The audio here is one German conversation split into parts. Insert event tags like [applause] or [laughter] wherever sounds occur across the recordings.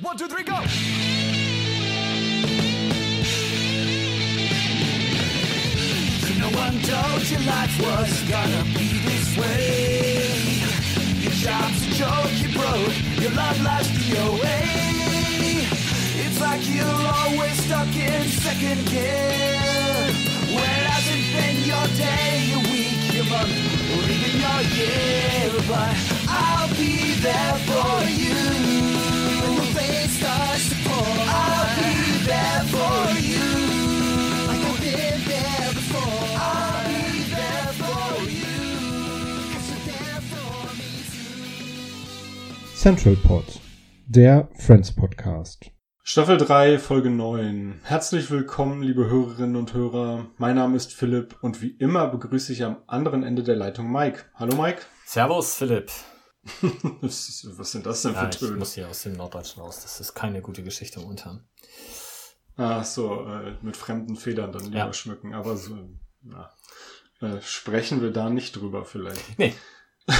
One, two, three, go! No one told you life was gonna be this way. Your job's a joke, you broke, your love life's DOA. It's like you're always stuck in second gear. When it hasn't been your day, your week, your month, or even your year. But I'll be there for you. Central Pod, der Friends Podcast. Staffel 3, Folge 9. Herzlich willkommen, liebe Hörerinnen und Hörer. Mein Name ist Philipp und wie immer begrüße ich am anderen Ende der Leitung Mike. Hallo Mike. Servus, Philipp. [laughs] Was sind das denn für Ja, ich Töne? muss hier aus dem Norddeutschen raus. Das ist keine gute Geschichte momentan. Ach so, äh, mit fremden Federn dann lieber Ja. schmücken. Aber so, na, äh, sprechen wir da nicht drüber vielleicht. Nee, [laughs]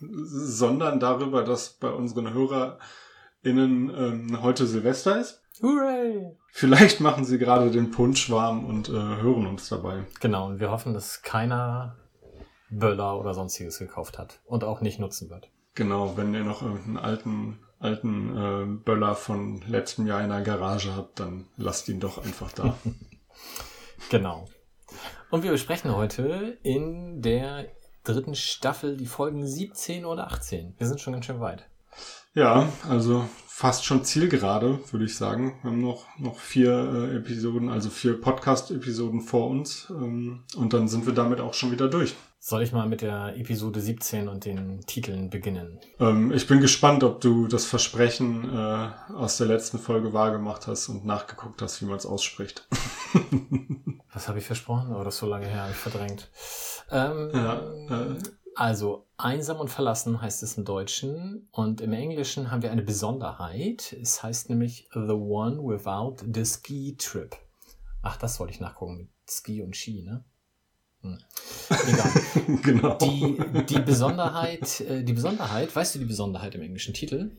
Sondern darüber, dass bei unseren HörerInnen ähm, heute Silvester ist. hooray! Vielleicht machen sie gerade den Punsch warm und äh, hören uns dabei. Genau, und wir hoffen, dass keiner Böller oder sonstiges gekauft hat und auch nicht nutzen wird. Genau, wenn ihr noch irgendeinen alten, alten äh, Böller von letztem Jahr in der Garage habt, dann lasst ihn doch einfach da. [laughs] [laughs] Genau. Und wir besprechen heute in der dritten Staffel die Folgen 17 oder 18. Wir sind schon ganz schön weit. ja, also fast schon zielgerade, würde ich sagen. Wir haben noch, noch vier äh, Episoden, also vier Podcast-Episoden vor uns. Ähm, und dann sind wir damit auch schon wieder durch. Soll ich mal mit der Episode 17 und den Titeln beginnen? Ähm, ich bin gespannt, ob du das Versprechen äh, aus der letzten Folge wahrgemacht hast und nachgeguckt hast, wie man es ausspricht. [laughs] Was habe ich versprochen? Oh, das ist so lange her, habe ich verdrängt. Ähm, Ja, äh. Also, einsam und verlassen heißt es im Deutschen. Und im Englischen haben wir eine Besonderheit. Es heißt nämlich The One Without the Ski Trip. Ach, das wollte ich nachgucken mit Ski und Ski, ne? Hm. Egal. [laughs] genau. Die, die Besonderheit, äh, die Besonderheit, weißt du die Besonderheit im englischen Titel?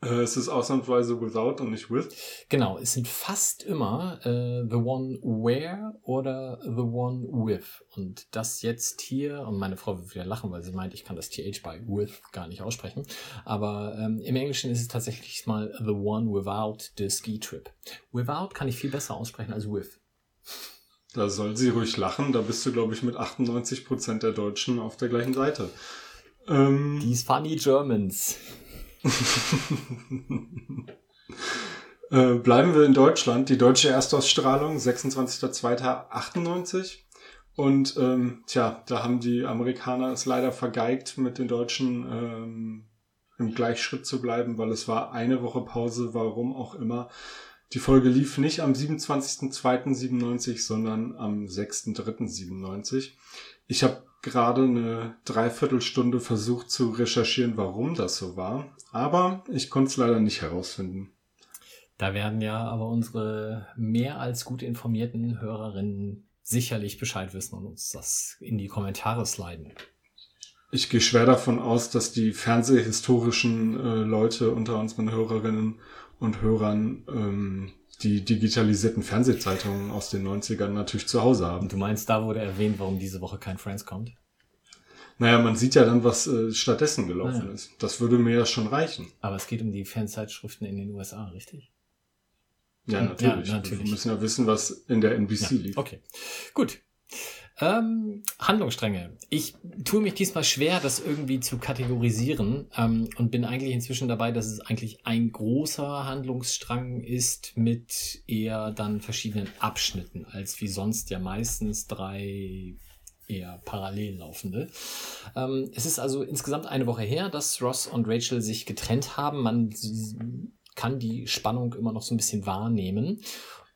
Äh, es ist ausnahmsweise without und nicht with. Genau, es sind fast immer äh, The One Where oder The One With. Und das jetzt hier, und meine Frau wird wieder lachen, weil sie meint, ich kann das TH bei With gar nicht aussprechen. Aber ähm, im Englischen ist es tatsächlich mal The One Without the Ski Trip. Without kann ich viel besser aussprechen als With. Da soll sie ruhig lachen. Da bist du, glaube ich, mit 98% der Deutschen auf der gleichen Seite. Ähm, These funny Germans. [laughs] äh, bleiben wir in Deutschland. Die deutsche Erstausstrahlung, 26.02.98. Und ähm, tja, da haben die Amerikaner es leider vergeigt, mit den Deutschen ähm, im Gleichschritt zu bleiben, weil es war eine Woche Pause, warum auch immer. Die Folge lief nicht am 27.02.97, sondern am 6.03.97. Ich habe gerade eine Dreiviertelstunde versucht zu recherchieren, warum das so war, aber ich konnte es leider nicht herausfinden. Da werden ja aber unsere mehr als gut informierten Hörerinnen sicherlich Bescheid wissen und uns das in die Kommentare sliden. Ich gehe schwer davon aus, dass die fernsehhistorischen äh, Leute unter unseren Hörerinnen und Hörern ähm, die digitalisierten Fernsehzeitungen aus den 90ern natürlich zu Hause haben. Du meinst, da wurde erwähnt, warum diese Woche kein Friends kommt? Naja, man sieht ja dann, was äh, stattdessen gelaufen Ah, ja. ist. Das würde mir ja schon reichen. Aber es geht um die Fanzeitschriften in den USA, richtig? Ja, Ja, natürlich. natürlich. Wir müssen ja wissen, was in der NBC lief. Okay, gut. Ähm, Handlungsstränge. Ich tue mich diesmal schwer, das irgendwie zu kategorisieren ähm, und bin eigentlich inzwischen dabei, dass es eigentlich ein großer Handlungsstrang ist mit eher dann verschiedenen Abschnitten, als wie sonst ja meistens drei eher parallel laufende. Ähm, es ist also insgesamt eine Woche her, dass Ross und Rachel sich getrennt haben. Man kann die Spannung immer noch so ein bisschen wahrnehmen.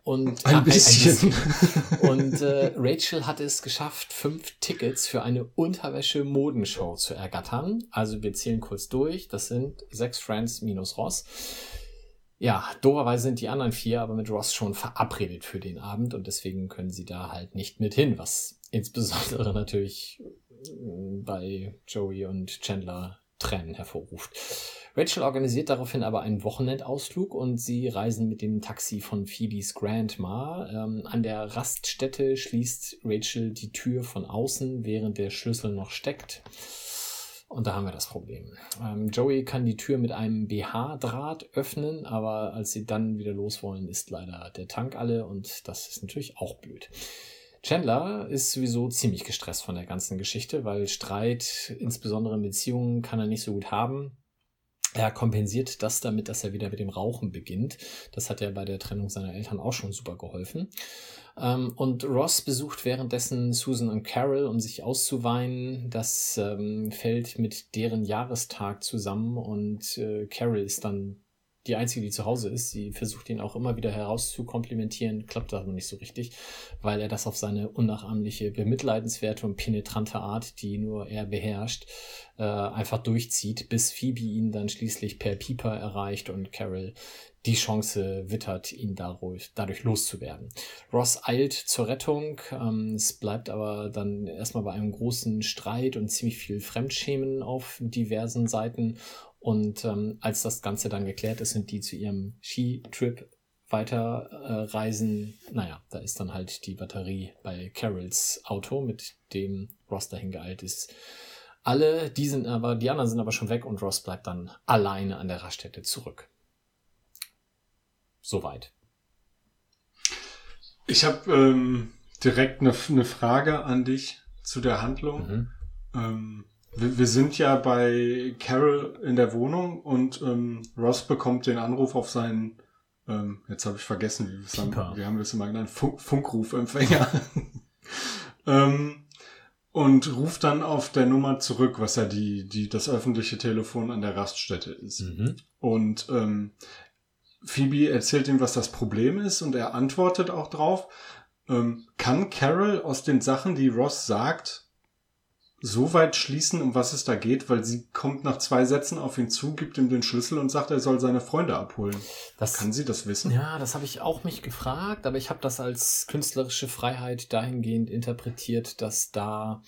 Und Ein Ja, bisschen. und äh, Rachel hat es geschafft, fünf Tickets für eine Unterwäsche-Modenshow zu ergattern. Also wir zählen kurz durch. Das sind sechs Friends minus Ross. Ja, doberweise sind die anderen vier aber mit Ross schon verabredet für den Abend und deswegen können sie da halt nicht mit hin, was insbesondere natürlich bei Joey und Chandler Tränen hervorruft. Rachel organisiert daraufhin aber einen Wochenendausflug und sie reisen mit dem Taxi von Phoebes Grandma. Ähm, an der Raststätte schließt Rachel die Tür von außen, während der Schlüssel noch steckt. Und da haben wir das Problem. Ähm, Joey kann die Tür mit einem BH-Draht öffnen, aber als sie dann wieder los wollen, ist leider der Tank alle und das ist natürlich auch blöd. Chandler ist sowieso ziemlich gestresst von der ganzen Geschichte, weil Streit, insbesondere in Beziehungen, kann er nicht so gut haben. Er kompensiert das damit, dass er wieder mit dem Rauchen beginnt. Das hat er bei der Trennung seiner Eltern auch schon super geholfen. Ähm, und Ross besucht währenddessen Susan und Carol, um sich auszuweinen. Das ähm, fällt mit deren Jahrestag zusammen und äh, Carol ist dann die einzige, die zu Hause ist. Sie versucht ihn auch immer wieder herauszukomplimentieren, klappt aber nicht so richtig, weil er das auf seine unnachahmliche, bemitleidenswerte und penetrante Art, die nur er beherrscht, äh, einfach durchzieht, bis Phoebe ihn dann schließlich per Pieper erreicht und Carol die Chance wittert, ihn dadurch, dadurch loszuwerden. Ross eilt zur Rettung, ähm, es bleibt aber dann erstmal bei einem großen Streit und ziemlich viel Fremdschämen auf diversen Seiten. Und ähm, als das Ganze dann geklärt ist und die zu ihrem Skitrip weiterreisen, äh, naja, da ist dann halt die Batterie bei Carols Auto, mit dem Ross dahin geeilt ist. Alle, die sind aber, die anderen sind aber schon weg und Ross bleibt dann alleine an der Raststätte zurück. Soweit. Ich habe ähm, direkt eine, eine Frage an dich zu der Handlung. Mhm. Ähm, wir, wir, sind ja bei Carol in der Wohnung und ähm, Ross bekommt den Anruf auf seinen, ähm, jetzt habe ich vergessen, wie, wir haben, wie haben wir es immer genannt, Funk, Funkrufempfänger. [laughs] ähm, und ruft dann auf der Nummer zurück, was ja die, die, das öffentliche Telefon an der Raststätte ist. Mhm. Und ähm, Phoebe erzählt ihm, was das Problem ist und er antwortet auch drauf. Ähm, kann Carol aus den Sachen, die Ross sagt, so weit schließen, um was es da geht, weil sie kommt nach zwei Sätzen auf ihn zu, gibt ihm den Schlüssel und sagt, er soll seine Freunde abholen. Das, Kann sie das wissen? Ja, das habe ich auch mich gefragt, aber ich habe das als künstlerische Freiheit dahingehend interpretiert, dass da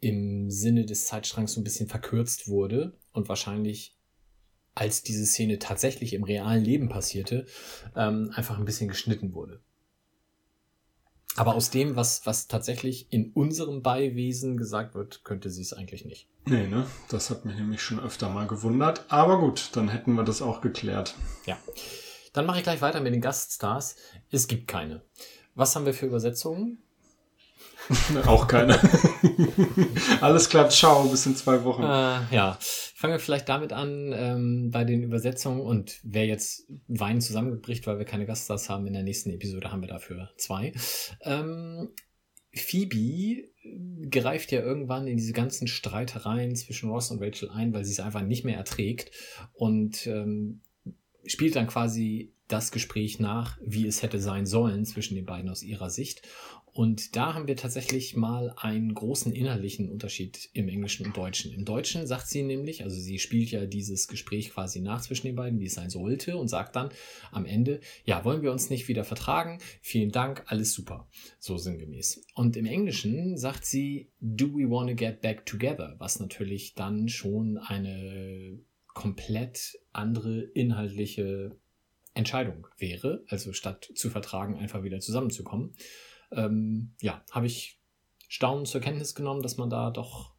im Sinne des Zeitstrangs so ein bisschen verkürzt wurde und wahrscheinlich als diese Szene tatsächlich im realen Leben passierte, ähm, einfach ein bisschen geschnitten wurde. Aber aus dem, was, was tatsächlich in unserem Beiwesen gesagt wird, könnte sie es eigentlich nicht. Nee, ne? Das hat mich nämlich schon öfter mal gewundert. Aber gut, dann hätten wir das auch geklärt. Ja. Dann mache ich gleich weiter mit den Gaststars. Es gibt keine. Was haben wir für Übersetzungen? [laughs] Auch keine. [laughs] Alles klar, ciao, bis in zwei Wochen. Äh, ja, fangen wir vielleicht damit an ähm, bei den Übersetzungen und wer jetzt Wein zusammengebricht, weil wir keine Gaststars haben, in der nächsten Episode haben wir dafür zwei. Ähm, Phoebe greift ja irgendwann in diese ganzen Streitereien zwischen Ross und Rachel ein, weil sie es einfach nicht mehr erträgt und ähm, spielt dann quasi das Gespräch nach, wie es hätte sein sollen zwischen den beiden aus ihrer Sicht. Und da haben wir tatsächlich mal einen großen inhaltlichen Unterschied im Englischen und Deutschen. Im Deutschen sagt sie nämlich, also sie spielt ja dieses Gespräch quasi nach zwischen den beiden, wie es sein sollte, und sagt dann am Ende, ja, wollen wir uns nicht wieder vertragen? Vielen Dank, alles super. So sinngemäß. Und im Englischen sagt sie, do we want to get back together? Was natürlich dann schon eine komplett andere inhaltliche Entscheidung wäre, also statt zu vertragen, einfach wieder zusammenzukommen ähm, ja, habe ich staunend zur Kenntnis genommen, dass man da doch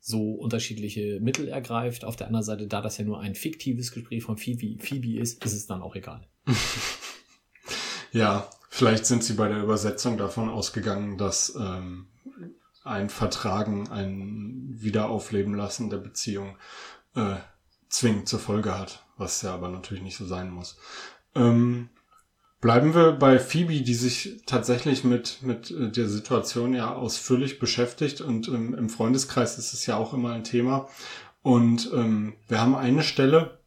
so unterschiedliche Mittel ergreift. Auf der anderen Seite, da das ja nur ein fiktives Gespräch von Phoebe, Phoebe ist, ist es dann auch egal. [laughs] ja, vielleicht sind sie bei der Übersetzung davon ausgegangen, dass ähm, ein Vertragen, ein Wiederaufleben lassen der Beziehung äh, zwingend zur Folge hat, was ja aber natürlich nicht so sein muss. Ähm, Bleiben wir bei Phoebe, die sich tatsächlich mit, mit äh, der Situation ja ausführlich beschäftigt und ähm, im Freundeskreis ist es ja auch immer ein Thema. Und ähm, wir haben eine Stelle,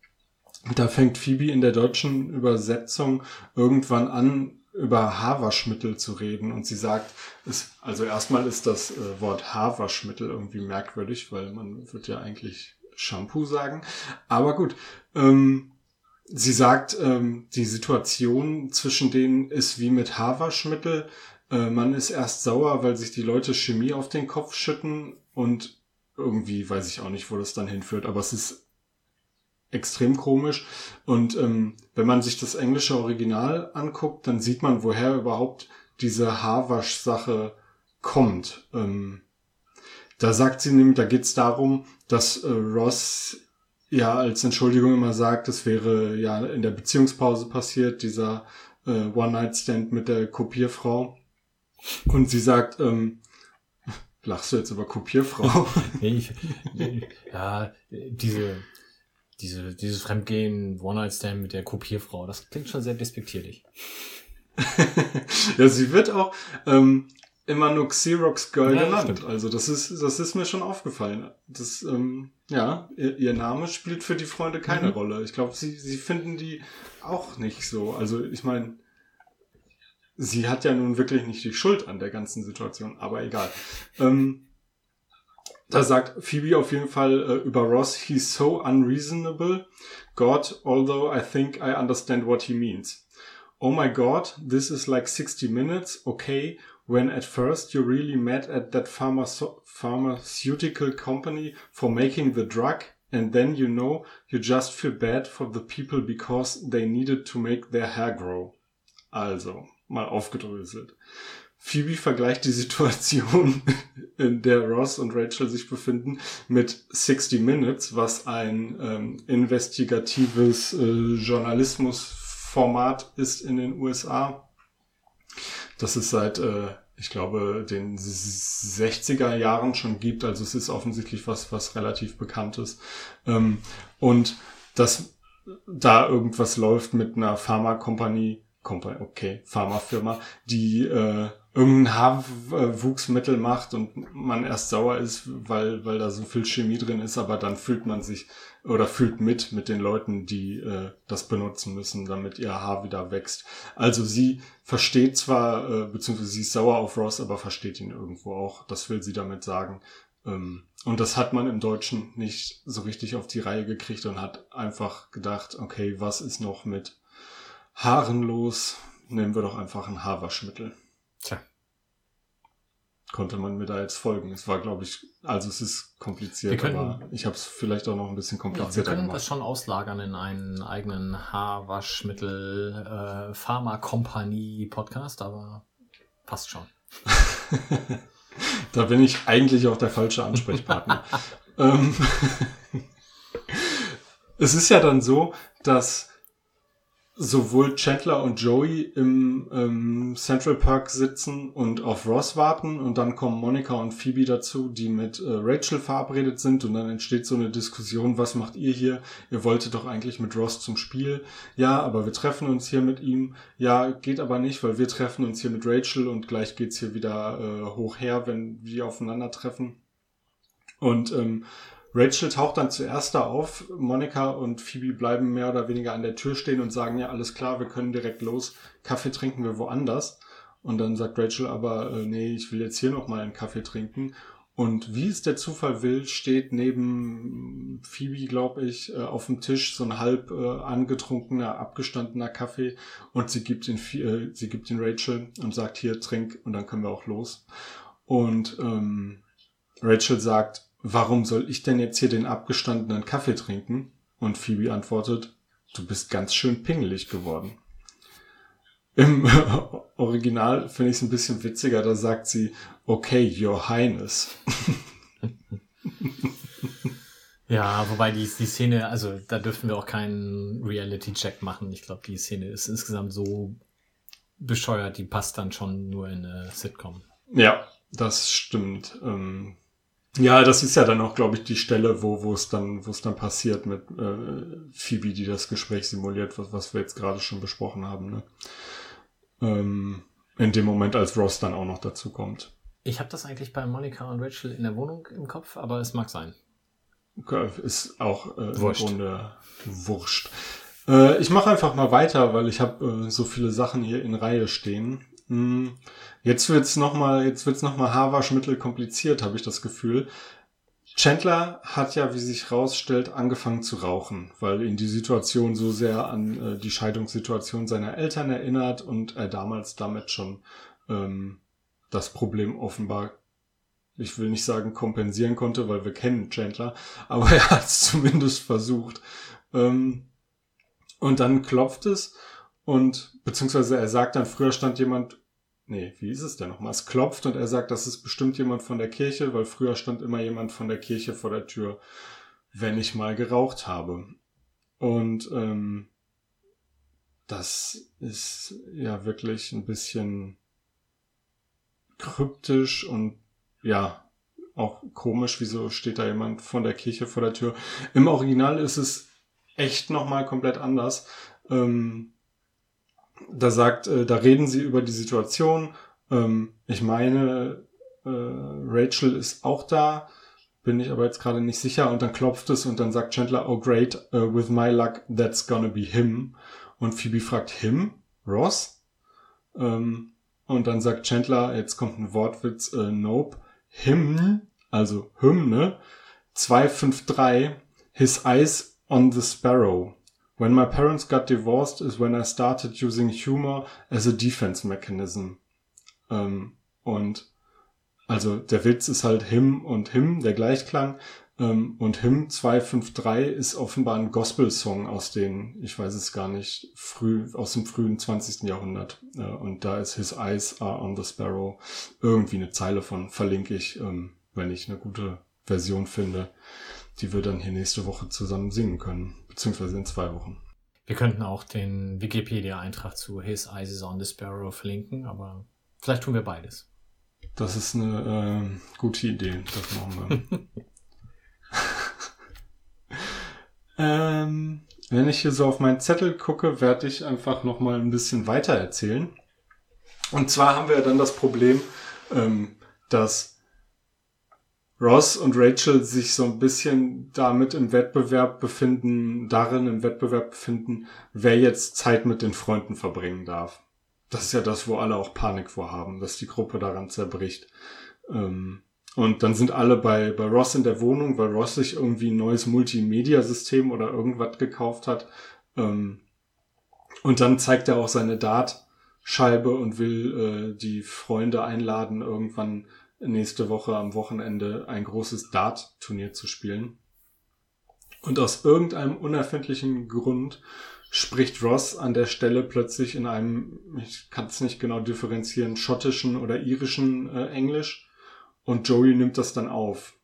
da fängt Phoebe in der deutschen Übersetzung irgendwann an, über Haarwaschmittel zu reden und sie sagt, es, also erstmal ist das äh, Wort Haarwaschmittel irgendwie merkwürdig, weil man wird ja eigentlich Shampoo sagen. Aber gut, ähm, Sie sagt, ähm, die Situation zwischen denen ist wie mit Haarwaschmittel. Äh, man ist erst sauer, weil sich die Leute Chemie auf den Kopf schütten und irgendwie weiß ich auch nicht, wo das dann hinführt, aber es ist extrem komisch. Und ähm, wenn man sich das englische Original anguckt, dann sieht man, woher überhaupt diese Haarwasch-Sache kommt. Ähm, da sagt sie nämlich, da geht es darum, dass äh, Ross ja als Entschuldigung immer sagt, es wäre ja in der Beziehungspause passiert, dieser äh, One-Night-Stand mit der Kopierfrau. Und sie sagt, ähm, [laughs] lachst du jetzt über Kopierfrau? [laughs] ich, ja, diese, diese, dieses Fremdgehen, One-Night-Stand mit der Kopierfrau, das klingt schon sehr despektierlich. [laughs] ja, sie wird auch ähm, immer nur Xerox Girl Ja, genannt. stimmt. Also das ist, das ist mir schon aufgefallen. Das, ähm, ja, ihr, ihr Name spielt für die Freunde keine Mhm. Rolle. Ich glaube, sie, sie finden die auch nicht so. Also ich meine, sie hat ja nun wirklich nicht die Schuld an der ganzen Situation, aber egal. Ähm, da sagt Phoebe auf jeden Fall äh, über Ross, he's so unreasonable. God, although I think I understand what he means. Oh my god, this is like 60 minutes, okay, when at first you're really mad at that pharmaco- pharmaceutical company for making the drug, and then you know you just feel bad for the people because they needed to make their hair grow. Also, mal aufgedröselt. Phoebe vergleicht die [laughs] Situation, in der Ross und Rachel sich befinden, mit 60 Minutes, was ein ähm, investigatives äh, Journalismusformat ist in den USA. Das es seit, äh, ich glaube, den 60er Jahren schon gibt. Also es ist offensichtlich was, was relativ bekannt ist. Ähm, und dass da irgendwas läuft mit einer Pharmakompanie, Kompa- okay, Pharmafirma, die äh, irgendein Haarwuchsmittel macht und man erst sauer ist, weil, weil da so viel Chemie drin ist, aber dann fühlt man sich oder fühlt mit mit den Leuten, die äh, das benutzen müssen, damit ihr Haar wieder wächst. Also sie versteht zwar, äh, beziehungsweise sie ist sauer auf Ross, aber versteht ihn irgendwo auch. Das will sie damit sagen. Ähm, und das hat man im Deutschen nicht so richtig auf die Reihe gekriegt und hat einfach gedacht, okay, was ist noch mit Haaren los? Nehmen wir doch einfach ein Haarwaschmittel. Konnte man mir da jetzt folgen? Es war, glaube ich, also es ist kompliziert, Wir können- aber ich habe es vielleicht auch noch ein bisschen Ja, wir komplizierter können gemacht. das schon auslagern in einen eigenen Haarwaschmittel äh, Pharmakompanie Podcast, aber passt schon. [laughs] da bin ich eigentlich auch der falsche Ansprechpartner. [laughs] ähm, [laughs] es ist ja dann so, dass sowohl Chandler und Joey im ähm, Central Park sitzen und auf Ross warten und dann kommen Monica und Phoebe dazu, die mit äh, Rachel verabredet sind und dann entsteht so eine Diskussion, was macht ihr hier? Ihr wolltet doch eigentlich mit Ross zum Spiel. Ja, aber wir treffen uns hier mit ihm. Ja, geht aber nicht, weil wir treffen uns hier mit Rachel und gleich geht's hier wieder äh, hoch her, wenn wir aufeinandertreffen. Und ähm, Rachel taucht dann zuerst da auf. Monika und Phoebe bleiben mehr oder weniger an der Tür stehen und sagen, ja, alles klar, wir können direkt los. Kaffee trinken wir woanders. Und dann sagt Rachel aber, äh, nee, ich will jetzt hier noch mal einen Kaffee trinken. Und wie es der Zufall will, steht neben Phoebe, glaube ich, äh, auf dem Tisch so ein halb äh, angetrunkener, abgestandener Kaffee und sie gibt ihn, sie gibt ihn Rachel und sagt, hier, trink und dann können wir auch los. Und ähm, Rachel sagt, warum soll ich denn jetzt hier den abgestandenen Kaffee trinken? Und Phoebe antwortet, du bist ganz schön pingelig geworden. Im [laughs] Original finde ich es ein bisschen witziger, da sagt sie, okay, your highness. [laughs] Ja, wobei die, die Szene, also da dürfen wir auch keinen Reality-Check machen. Ich glaube, die Szene ist insgesamt so bescheuert, die passt dann schon nur in eine Sitcom. Ja, das stimmt. Ähm, ja, das ist ja dann auch, glaube ich, die Stelle, wo wo es dann, wo es dann passiert mit äh, Phoebe, die das Gespräch simuliert, was, was wir jetzt gerade schon besprochen haben. Ne? Ähm, in dem Moment, als Ross dann auch noch dazu kommt. Ich habe das eigentlich bei Monica und Rachel in der Wohnung im Kopf, aber es mag sein. Okay, Ist auch äh, im Wurscht. Grunde wurscht. Äh, ich mache einfach mal weiter, weil ich habe äh, so viele Sachen hier in Reihe stehen. Hm, jetzt wird's noch mal, jetzt wird's noch mal Haarwaschmittel kompliziert, habe ich das Gefühl. Chandler hat ja, wie sich rausstellt, angefangen zu rauchen, weil ihn die Situation so sehr an äh, die Scheidungssituation seiner Eltern erinnert und er damals damit schon ähm, das Problem offenbar, ich will nicht sagen kompensieren konnte, weil wir kennen Chandler, [laughs] aber er hat es zumindest versucht. Ähm, und dann klopft es und beziehungsweise er sagt dann, früher stand jemand, nee, wie ist es denn nochmal? Es klopft und er sagt, das ist bestimmt jemand von der Kirche, weil früher stand immer jemand von der Kirche vor der Tür, wenn ich mal geraucht habe. Und ähm, das ist ja wirklich ein bisschen kryptisch und ja, auch komisch, wieso steht da jemand von der Kirche vor der Tür. Im Original ist es echt nochmal komplett anders. Ähm, da sagt, äh, da reden sie über die Situation. Ähm, ich meine, äh, Rachel ist auch da, bin ich aber jetzt gerade nicht sicher. Und dann klopft es und dann sagt Chandler, oh great, uh, with my luck, that's gonna be him. Und Phoebe fragt, him? Ross? Ähm, und dann sagt Chandler, jetzt kommt ein Wortwitz, äh, nope, him, also Hymne, 253, his eyes on the sparrow. When my parents got divorced is when I started using humor as a defense mechanism. Ähm, und also der Witz ist halt him und him, der Gleichklang. Ähm, und him 253 ist offenbar ein Gospel-Song aus den, ich weiß es gar nicht, früh, aus dem frühen 20. Jahrhundert. Äh, und da ist His Eyes are on the Sparrow irgendwie eine Zeile von, verlinke ich, ähm, wenn ich eine gute Version finde, die wir dann hier nächste Woche zusammen singen können beziehungsweise in zwei Wochen. Wir könnten auch den Wikipedia-Eintrag zu His Eyes is on the Sparrow verlinken, aber vielleicht tun wir beides. Das ist eine äh, gute Idee. Das machen wir. [laughs] ähm, wenn ich hier so auf meinen Zettel gucke, werde ich einfach noch mal ein bisschen weiter erzählen. Und zwar haben wir dann das Problem, ähm, dass Ross und Rachel sich so ein bisschen damit im Wettbewerb befinden, darin im Wettbewerb befinden, wer jetzt Zeit mit den Freunden verbringen darf. Das ist ja das, wo alle auch Panik vorhaben, dass die Gruppe daran zerbricht. Ähm, und dann sind alle bei, bei Ross in der Wohnung, weil Ross sich irgendwie ein neues Multimedia-System oder irgendwas gekauft hat. Ähm, und dann zeigt er auch seine Dartscheibe und will äh, die Freunde einladen, irgendwann nächste Woche am Wochenende ein großes Dart-Turnier zu spielen. Und aus irgendeinem unerfindlichen Grund spricht Ross an der Stelle plötzlich in einem, ich kann es nicht genau differenzieren, schottischen oder irischen äh, Englisch und Joey nimmt das dann auf.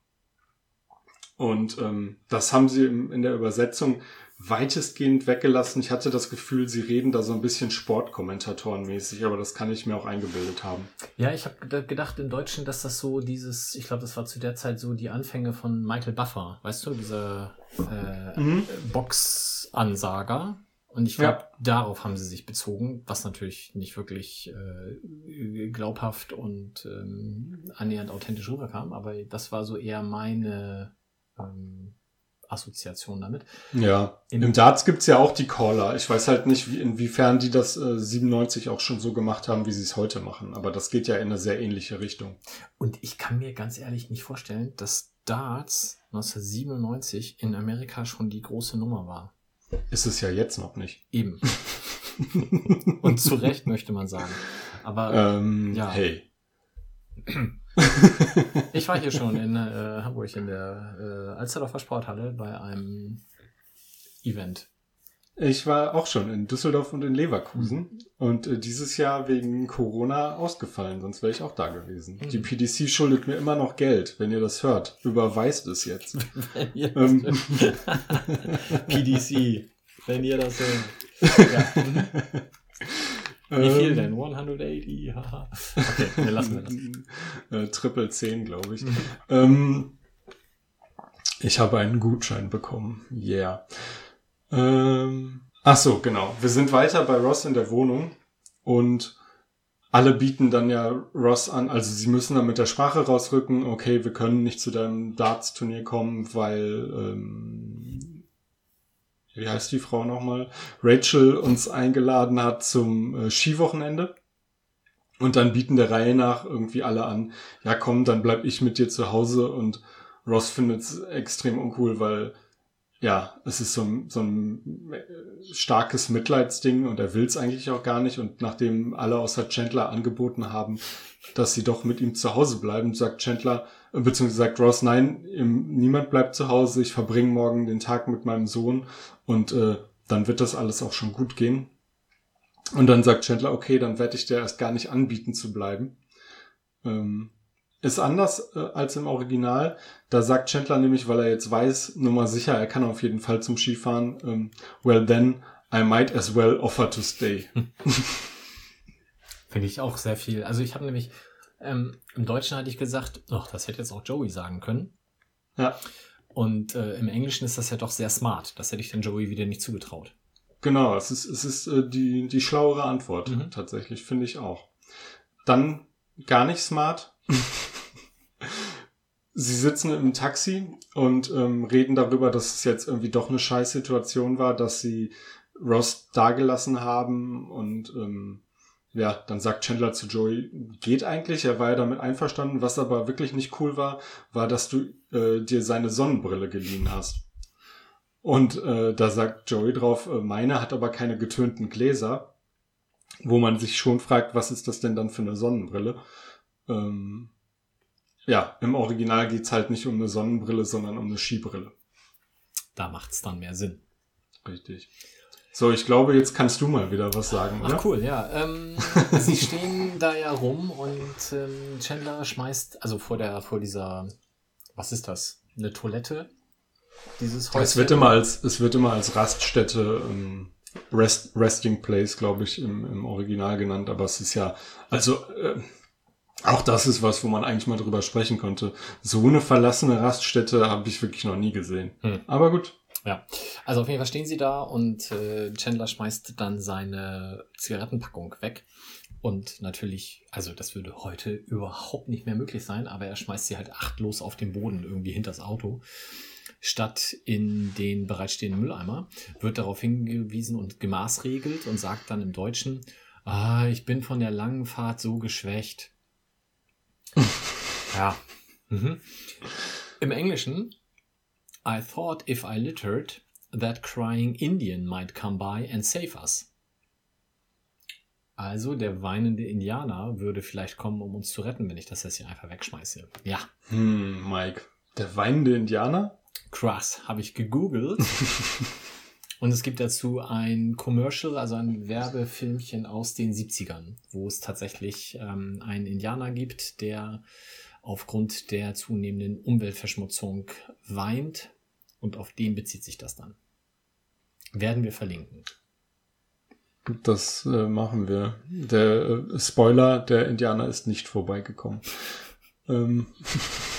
Und ähm, das haben sie in der Übersetzung weitestgehend weggelassen. Ich hatte das Gefühl, sie reden da so ein bisschen Sportkommentatorenmäßig, aber das kann ich mir auch eingebildet haben. Ja, ich habe gedacht im Deutschen, dass das so dieses, ich glaube, das war zu der Zeit so die Anfänge von Michael Buffer, weißt du, dieser äh, mhm. Boxansager. Und ich glaube, ja. darauf haben sie sich bezogen, was natürlich nicht wirklich äh, glaubhaft und ähm, annähernd authentisch rüberkam, aber das war so eher meine ähm, Assoziation damit. Ja, Im, im Darts gibt's ja auch die Caller. Ich weiß halt nicht, wie, inwiefern die das äh, 97 auch schon so gemacht haben, wie sie es heute machen. Aber das geht ja in eine sehr ähnliche Richtung. Und ich kann mir ganz ehrlich nicht vorstellen, dass Darts 1997 in Amerika schon die große Nummer war. Ist es ja jetzt noch nicht. Eben. [laughs] Und zu Recht möchte man sagen. Aber ähm, ja. Hey. [clears throat] ich war hier schon in äh, Hamburg in der äh, Alsterdorfer Sporthalle bei einem Event. Ich war auch schon in Düsseldorf und in Leverkusen mhm. und äh, dieses Jahr wegen Corona ausgefallen, sonst wäre ich auch da gewesen. Mhm. Die PDC schuldet mir immer noch Geld, wenn ihr das hört. Überweist es jetzt. [laughs] ähm. [laughs] PDC, wenn ihr das hört. [laughs] Ja. Wie viel ähm. denn? 180? Haha. okay, wir lassen wir das. [laughs] Äh, Triple 10, glaube ich. Ähm, ich habe einen Gutschein bekommen. Yeah. Ähm, ach so, genau. Wir sind weiter bei Ross in der Wohnung und alle bieten dann ja Ross an, also sie müssen dann mit der Sprache rausrücken, okay, wir können nicht zu deinem Darts-Turnier kommen, weil ähm, wie heißt die Frau nochmal, Rachel uns eingeladen hat zum äh, Skiwochenende. Und dann bieten der Reihe nach irgendwie alle an, ja komm, dann bleib ich mit dir zu Hause und Ross findet es extrem uncool, weil ja, es ist so ein, so ein äh, starkes Mitleidsding und er will es eigentlich auch gar nicht. Und nachdem alle außer Chandler angeboten haben, dass sie doch mit ihm zu Hause bleiben, sagt Chandler, äh, beziehungsweise sagt Ross, nein, niemand bleibt zu Hause, ich verbringe morgen den Tag mit meinem Sohn und äh, dann wird das alles auch schon gut gehen. Und dann sagt Chandler, okay, dann werde ich dir erst gar nicht anbieten zu bleiben. Ähm, ist anders äh, als im Original. Da sagt Chandler nämlich, weil er jetzt weiß, nur mal sicher, er kann auf jeden Fall zum Skifahren. Ähm, well then, I might as well offer to stay. [laughs] Finde ich auch sehr viel. Also ich habe nämlich ähm, im Deutschen hatte ich gesagt, ach, das hätte jetzt auch Joey sagen können. Ja. Und äh, im Englischen ist das ja doch sehr smart. Das hätte ich dann Joey wieder nicht zugetraut. Genau, es ist, es ist äh, die, die schlauere Antwort mhm. tatsächlich, finde ich auch. Dann gar nicht smart. Sie sitzen im Taxi und ähm, reden darüber, dass es jetzt irgendwie doch eine Scheißsituation war, dass sie Ross dagelassen haben und ähm, ja, dann sagt Chandler zu Joey, geht eigentlich, er war ja damit einverstanden. Was aber wirklich nicht cool war, war, dass du äh, dir seine Sonnenbrille geliehen hast. Und äh, da sagt Joey drauf, äh, meine hat aber keine getönten Gläser, wo man sich schon fragt, was ist das denn dann für eine Sonnenbrille? Ähm, ja, im Original geht's halt nicht um eine Sonnenbrille, sondern um eine Skibrille. Da macht's dann mehr Sinn. Richtig. So, ich glaube, jetzt kannst du mal wieder was sagen, oder? Ach cool, ja. Ähm, [laughs] sie stehen da ja rum und ähm, Chandler schmeißt, also vor der, vor dieser, was ist das? Eine Toilette? Dieses Häuschen. Es wird immer als, es wird immer als Raststätte, ähm, Rest, Resting Place, glaube ich, im, im Original genannt, aber es ist ja, also äh, auch das ist was, wo man eigentlich mal drüber sprechen konnte. So eine verlassene Raststätte habe ich wirklich noch nie gesehen. Hm. Aber gut. Ja, also auf jeden Fall stehen sie da und äh, Chandler schmeißt dann seine Zigarettenpackung weg. Und natürlich, also das würde heute überhaupt nicht mehr möglich sein, aber er schmeißt sie halt achtlos auf den Boden irgendwie hinters Auto, statt in den bereitstehenden Mülleimer, wird darauf hingewiesen und gemaßregelt und sagt dann im Deutschen, ah, ich bin von der langen Fahrt so geschwächt. [laughs] ja. Mhm. Im Englischen, I thought if I littered, that crying Indian might come by and save us. Also der weinende Indianer würde vielleicht kommen, um uns zu retten, wenn ich das jetzt hier einfach wegschmeiße. Ja. Hm, Mike. Der weinende Indianer? Krass, habe ich gegoogelt. [laughs] Und es gibt dazu ein Commercial, also ein Werbefilmchen aus den 70ern, wo es tatsächlich ähm, einen Indianer gibt, der aufgrund der zunehmenden Umweltverschmutzung weint. Und auf den bezieht sich das dann. Werden wir verlinken. Das äh, machen wir. Der äh, Spoiler, der Indianer ist nicht vorbeigekommen. ähm. [laughs]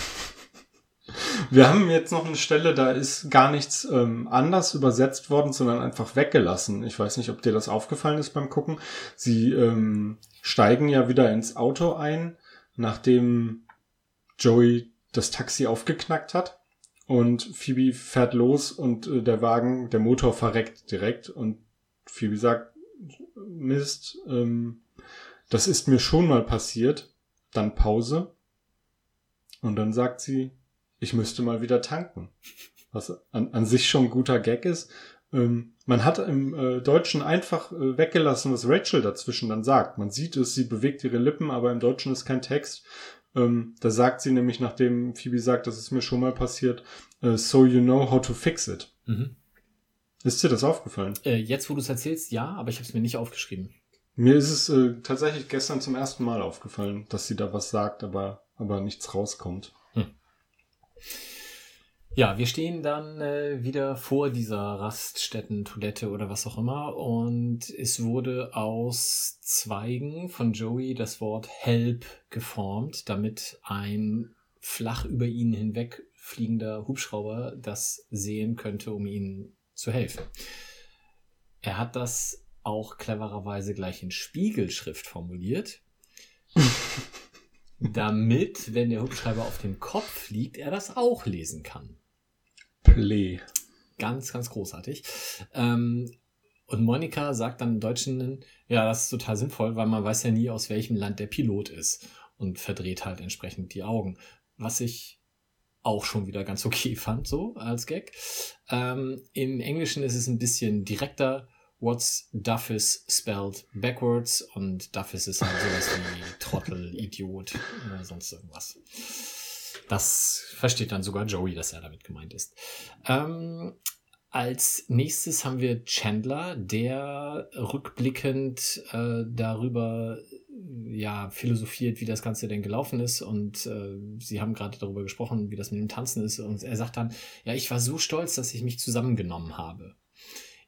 Wir haben jetzt noch eine Stelle, da ist gar nichts ähm, anders übersetzt worden, sondern einfach weggelassen. Ich weiß nicht, ob dir das aufgefallen ist beim Gucken. Sie ähm, steigen ja wieder ins Auto ein, nachdem Joey das Taxi aufgeknackt hat. Und Phoebe fährt los und äh, der Wagen, der Motor verreckt direkt. Und Phoebe sagt, Mist, ähm, das ist mir schon mal passiert. Dann Pause. Und dann sagt sie, ich müsste mal wieder tanken. Was an, an sich schon ein guter Gag ist. Ähm, man hat im äh, Deutschen einfach äh, weggelassen, was Rachel dazwischen dann sagt. Man sieht es, sie bewegt ihre Lippen, aber im Deutschen ist kein Text. Ähm, da sagt sie nämlich, nachdem Phoebe sagt, das ist mir schon mal passiert, äh, so you know how to fix it. Mhm. Ist dir das aufgefallen? Äh, jetzt, wo du es erzählst, ja, aber ich habe es mir nicht aufgeschrieben. Mir ist es äh, tatsächlich gestern zum ersten Mal aufgefallen, dass sie da was sagt, aber, aber nichts rauskommt. Ja, wir stehen dann äh, wieder vor dieser Raststätten-Toilette oder was auch immer und es wurde aus Zweigen von Joey das Wort Help geformt, damit ein flach über ihn hinweg fliegender Hubschrauber das sehen könnte, um ihnen zu helfen. Er hat das auch clevererweise gleich in Spiegelschrift formuliert. [laughs] damit, wenn der Hubschrauber auf dem Kopf liegt, er das auch lesen kann. Play. Ganz, ganz großartig. Ähm, und Monika sagt dann im Deutschen, ja, das ist total sinnvoll, weil man weiß ja nie, aus welchem Land der Pilot ist und verdreht halt entsprechend die Augen. Was ich auch schon wieder ganz okay fand, so als Gag. Ähm, Im Englischen ist es ein bisschen direkter. What's Duffus spelled backwards und Duffus ist halt sowas wie Trottel, [laughs] Idiot oder sonst irgendwas. Das versteht dann sogar Joey, dass er damit gemeint ist. Ähm, als nächstes haben wir Chandler, der rückblickend äh, darüber ja philosophiert, wie das Ganze denn gelaufen ist und äh, sie haben gerade darüber gesprochen, wie das mit dem Tanzen ist und er sagt dann, ja, ich war so stolz, dass ich mich zusammengenommen habe.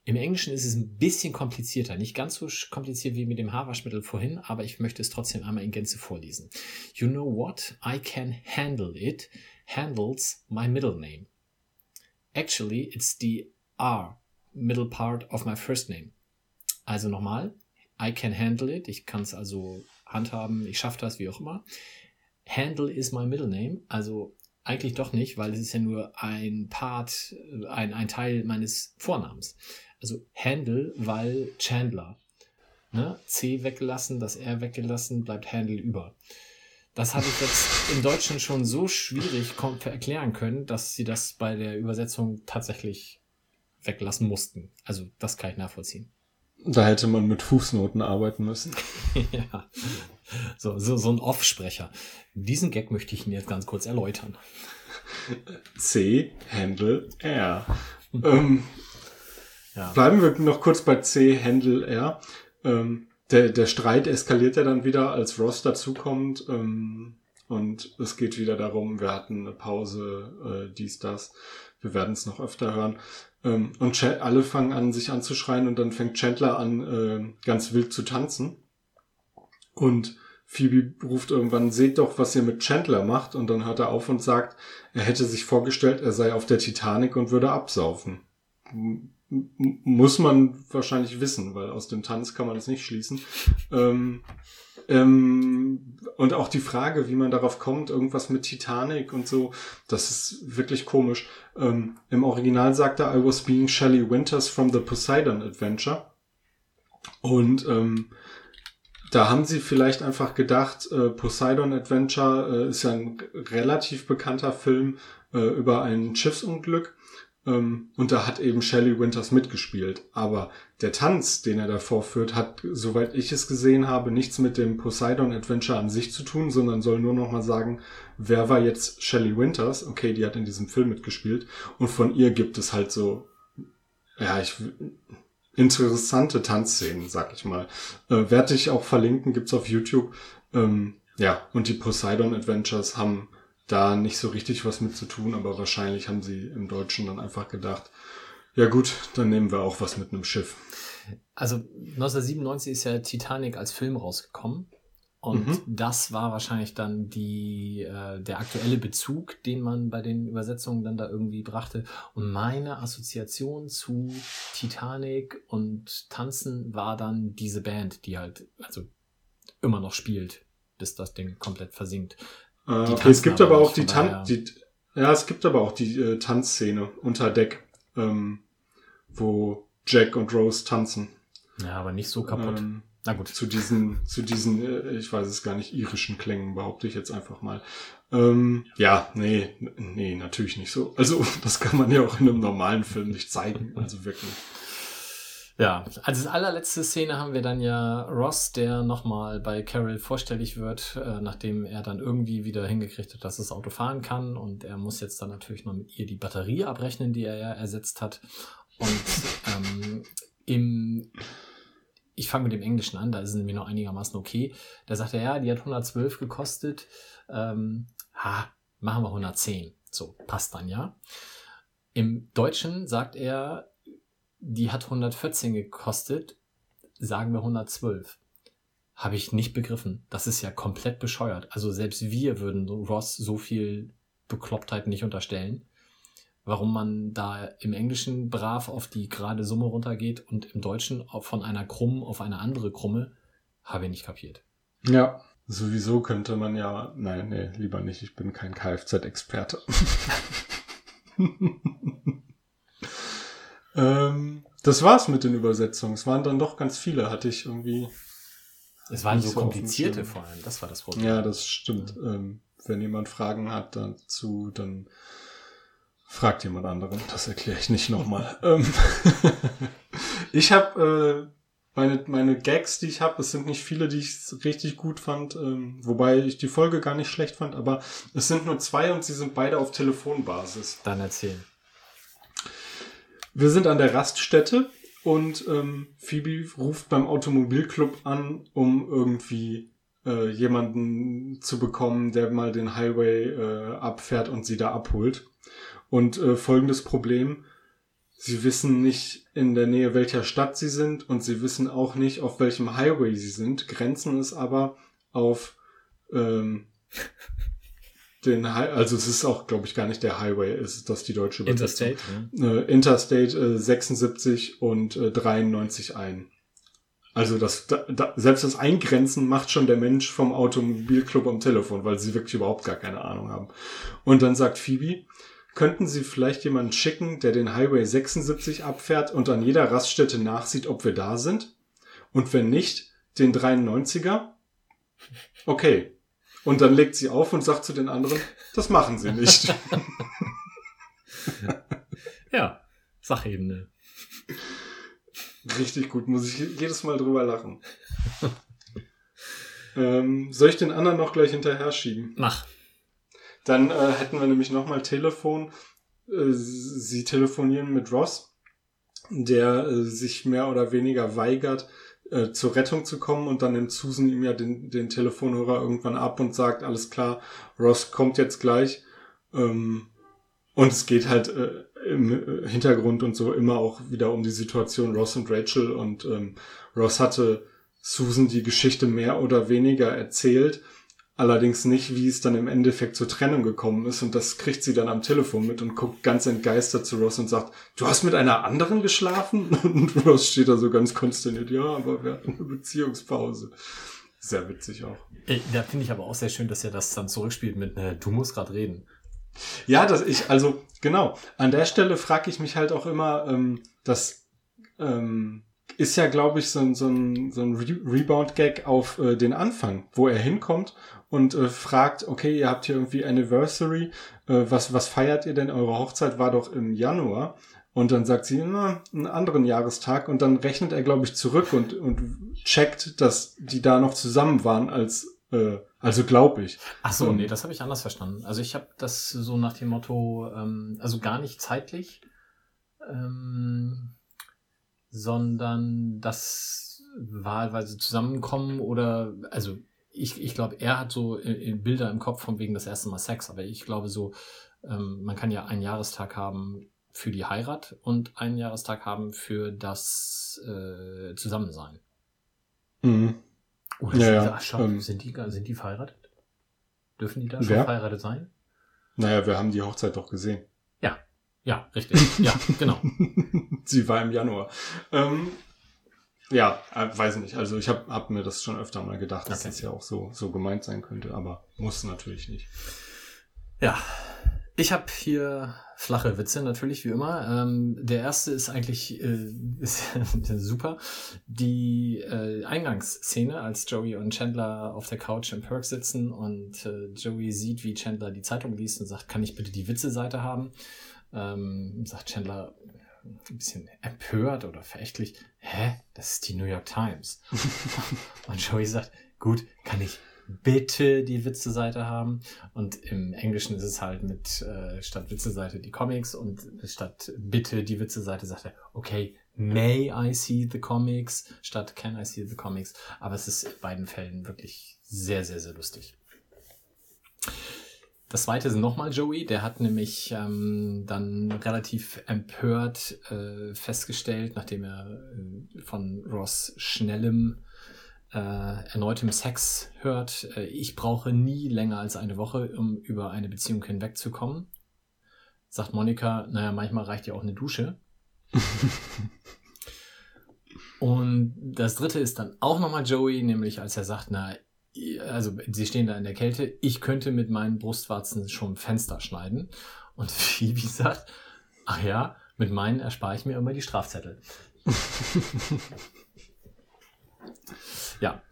Im Englischen ist es ein bisschen komplizierter, nicht ganz so kompliziert wie mit dem Haarwaschmittel vorhin, aber ich möchte es trotzdem einmal in Gänze vorlesen. You know what? I can handle it. Handles my middle name. Actually, it's the R, middle part of my first name. Also nochmal, I can handle it, ich kann es also handhaben, ich schaffe das, wie auch immer. Handle is my middle name, also eigentlich doch nicht, weil es ist ja nur ein Part, ein, ein Teil meines Vornamens. Also Handle, weil Chandler. Ne? C weggelassen, das R weggelassen, bleibt Handle über. Das habe ich jetzt im Deutschen schon so schwierig erklären können, dass sie das bei der Übersetzung tatsächlich weglassen mussten. Also das kann ich nachvollziehen. Da hätte man mit Fußnoten arbeiten müssen. [laughs] ja. So, so, so ein Off-Sprecher. Diesen Gag möchte ich Ihnen jetzt ganz kurz erläutern. C, Handle, R. ähm, ja. Bleiben wir noch kurz bei C, Handle, R. Ähm, der, der Streit eskaliert ja dann wieder, als Ross dazukommt. Ähm, und es geht wieder darum, wir hatten eine Pause, äh, dies, das. Wir werden es noch öfter hören. Ähm, und Ch alle fangen an, sich anzuschreien und dann fängt Chandler an, äh, ganz wild zu tanzen. Und Phoebe ruft irgendwann, seht doch, was ihr mit Chandler macht. Und dann hört er auf und sagt, er hätte sich vorgestellt, er sei auf der Titanic und würde absaufen. Muss man wahrscheinlich wissen, weil aus dem Tanz kann man es nicht schließen. Ähm, ähm, und auch die Frage, wie man darauf kommt, irgendwas mit Titanic und so, das ist wirklich komisch. Ähm, Im Original sagt er, I was being Shelley Winters from the Poseidon Adventure. Und ähm, da haben sie vielleicht einfach gedacht, äh, Poseidon Adventure äh, ist ja ein relativ bekannter Film äh, über ein Schiffsunglück. Ähm, und da hat eben Shelley Winters mitgespielt. Aber der Tanz, den er da vorführt, hat, soweit ich es gesehen habe, nichts mit dem Poseidon Adventure an sich zu tun, sondern soll nur noch mal sagen, wer war jetzt Shelley Winters? Okay, die hat in diesem Film mitgespielt. Und von ihr gibt es halt so, ja, ich, interessante Tanzszenen, sag ich mal. Äh, werde ich auch verlinken, gibt's auf YouTube. Ähm, ja, und die Poseidon Adventures haben da nicht so richtig was mit zu tun, aber wahrscheinlich haben sie im Deutschen dann einfach gedacht, ja gut, dann nehmen wir auch was mit einem Schiff. Also 1997 ist ja Titanic als Film rausgekommen. Und mhm. das war wahrscheinlich dann die, äh, der aktuelle Bezug, den man bei den Übersetzungen dann da irgendwie brachte. Und meine Assoziation zu Titanic und Tanzen war dann diese Band, die halt, also immer noch spielt, bis das Ding komplett versinkt. Äh, okay, es gibt aber, auch die Tan die, ja, es gibt aber auch die äh, Tanzszene unter Deck, ähm, wo Jack und Rose tanzen. Ja, aber nicht so kaputt. Ähm, Na gut. Zu diesen, zu diesen, äh, ich weiß es gar nicht, irischen Klängen behaupte ich jetzt einfach mal. Ähm, ja, nee, nee, natürlich nicht so. Also, [laughs] das kann man ja auch in einem normalen Film nicht zeigen. Also wirklich. Ja, als allerletzte Szene haben wir dann ja Ross, der nochmal bei Carol vorstellig wird, äh, nachdem er dann irgendwie wieder hingekriegt hat, dass das Auto fahren kann. Und er muss jetzt dann natürlich noch mit ihr die Batterie abrechnen, die er ja ersetzt hat. Und ähm, im ich fange mit dem Englischen an, da ist es nämlich noch einigermaßen okay. Da sagt er, ja, die hat 112 gekostet. Ähm, ha, machen wir 110. So, passt dann, ja. Im Deutschen sagt er, die hat 114 gekostet, sagen wir 112. Habe ich nicht begriffen. Das ist ja komplett bescheuert. Also selbst wir würden Ross so viel Beklopptheit nicht unterstellen. Warum man da im Englischen brav auf die gerade Summe runtergeht und im Deutschen von einer Krumm auf eine andere Krumme, habe ich nicht kapiert. Ja, sowieso könnte man ja, nein, nee, lieber nicht, ich bin kein Kfz-Experte. [laughs] Ähm, das war's mit den Übersetzungen. Es waren dann doch ganz viele, hatte ich irgendwie. Es waren so komplizierte vor allem, das war das Problem. Ja, das stimmt. Ja. Ähm, wenn jemand Fragen hat dazu, dann fragt jemand anderen. Das erkläre ich nicht nochmal. [laughs] Ähm, [laughs] ich habe äh, meine, meine Gags, die ich habe, es sind nicht viele, die ich richtig gut fand, ähm, wobei ich die Folge gar nicht schlecht fand, aber es sind nur zwei und sie sind beide auf Telefonbasis. Dann erzählen. Wir sind an der Raststätte und ähm, Phoebe ruft beim Automobilclub an, um irgendwie äh, jemanden zu bekommen, der mal den Highway äh, abfährt und sie da abholt. Und äh, folgendes Problem, Sie wissen nicht in der Nähe welcher Stadt sie sind und sie wissen auch nicht, auf welchem Highway sie sind, grenzen es aber auf ähm, den Hi also es ist auch, glaube ich, gar nicht der Highway, es ist das die deutsche Übersetzung. Interstate. Ne? Äh, Interstate äh, 76 und äh, 93 ein. Also das, da, da, selbst das Eingrenzen macht schon der Mensch vom Automobilclub am Telefon, weil sie wirklich überhaupt gar keine Ahnung haben. Und dann sagt Phoebe, Könnten Sie vielleicht jemanden schicken, der den Highway 76 abfährt und an jeder Raststätte nachsieht, ob wir da sind? Und wenn nicht, den 93er? Okay. Und dann legt sie auf und sagt zu den anderen, das machen sie nicht. [laughs] ja, Sachebene. Richtig gut, muss ich jedes Mal drüber lachen. ähm, soll ich den anderen noch gleich hinterher schieben? Mach. Dann äh, hätten wir nämlich nochmal Telefon. Äh, sie telefonieren mit Ross, der äh, sich mehr oder weniger weigert, äh, zur Rettung zu kommen und dann nimmt Susan ihm ja den, den Telefonhörer irgendwann ab und sagt, alles klar, Ross kommt jetzt gleich. Ähm, und es geht halt äh, im Hintergrund und so immer auch wieder um die Situation Ross und Rachel und ähm, Ross hatte Susan die Geschichte mehr oder weniger erzählt Allerdings nicht, wie es dann im Endeffekt zur Trennung gekommen ist. Und das kriegt sie dann am Telefon mit und guckt ganz entgeistert zu Ross und sagt, du hast mit einer anderen geschlafen? [laughs] Und Ross steht da so ganz konsterniert, ja, aber wir hatten eine Beziehungspause. Sehr witzig auch. Da finde ich aber auch sehr schön, dass er das dann zurückspielt mit, äh, du musst gerade reden. Ja, dass ich, also genau, an der Stelle frage ich mich halt auch immer, ähm, dass ähm, ist ja, glaube ich, so ein, so ein, so ein Re Rebound-Gag auf äh, den Anfang, wo er hinkommt und äh, fragt, okay, ihr habt hier irgendwie Anniversary, äh, was, was feiert ihr denn? Eure Hochzeit war doch im Januar. Und dann sagt sie, na, einen anderen Jahrestag. Und dann rechnet er, glaube ich, zurück und, und checkt, dass die da noch zusammen waren als, äh, also glaube ich. Ach so, ähm, nee, das habe ich anders verstanden. Also ich habe das so nach dem Motto, ähm, also gar nicht zeitlich, ähm, sondern das wahlweise zusammenkommen oder, also ich, ich glaube, er hat so äh, äh, Bilder im Kopf von wegen das erste Mal Sex, aber ich glaube so, ähm, man kann ja einen Jahrestag haben für die Heirat und einen Jahrestag haben für das äh, Zusammensein. Mhm. Oder Ja, sind, ja, schau, ähm. sind, die, sind die verheiratet? Dürfen die da Wer? schon verheiratet sein? Naja, wir haben die Hochzeit doch gesehen. Ja, ja, richtig. Ja, genau. [laughs] Sie war im Januar. Ähm, ja, äh, weiß nicht. Also ich habe hab mir das schon öfter mal gedacht, dass Okay. das ja auch so, so gemeint sein könnte, aber muss natürlich nicht. Ja, ich habe hier flache Witze natürlich wie immer. Ähm, der erste ist eigentlich äh, [laughs] ist super. Die äh, Eingangsszene, als Joey und Chandler auf der Couch im Perk sitzen und äh, Joey sieht, wie Chandler die Zeitung liest und sagt, kann ich bitte die Witze-Seite haben? Ähm, sagt Chandler ein bisschen empört oder verächtlich, hä, das ist die New York Times. [laughs] und Joey sagt, gut, kann ich bitte die Witze-Seite haben? Und im Englischen ist es halt mit äh, statt Witze-Seite die Comics und statt bitte die Witze-Seite sagt er, okay, may I see the comics statt can I see the comics. Aber es ist in beiden Fällen wirklich sehr, sehr, sehr lustig. Das zweite ist nochmal Joey, der hat nämlich ähm, dann relativ empört äh, festgestellt, nachdem er äh, von Ross schnellem äh, erneutem Sex hört, äh, ich brauche nie länger als eine Woche, um über eine Beziehung hinwegzukommen. Sagt Monika, naja, manchmal reicht ja auch eine Dusche. [laughs] Und das dritte ist dann auch nochmal Joey, nämlich als er sagt, na, also sie stehen da in der Kälte, ich könnte mit meinen Brustwarzen schon Fenster schneiden. Und [laughs] Phoebe sagt, ach ja, mit meinen erspare ich mir immer die Strafzettel. [laughs] ja,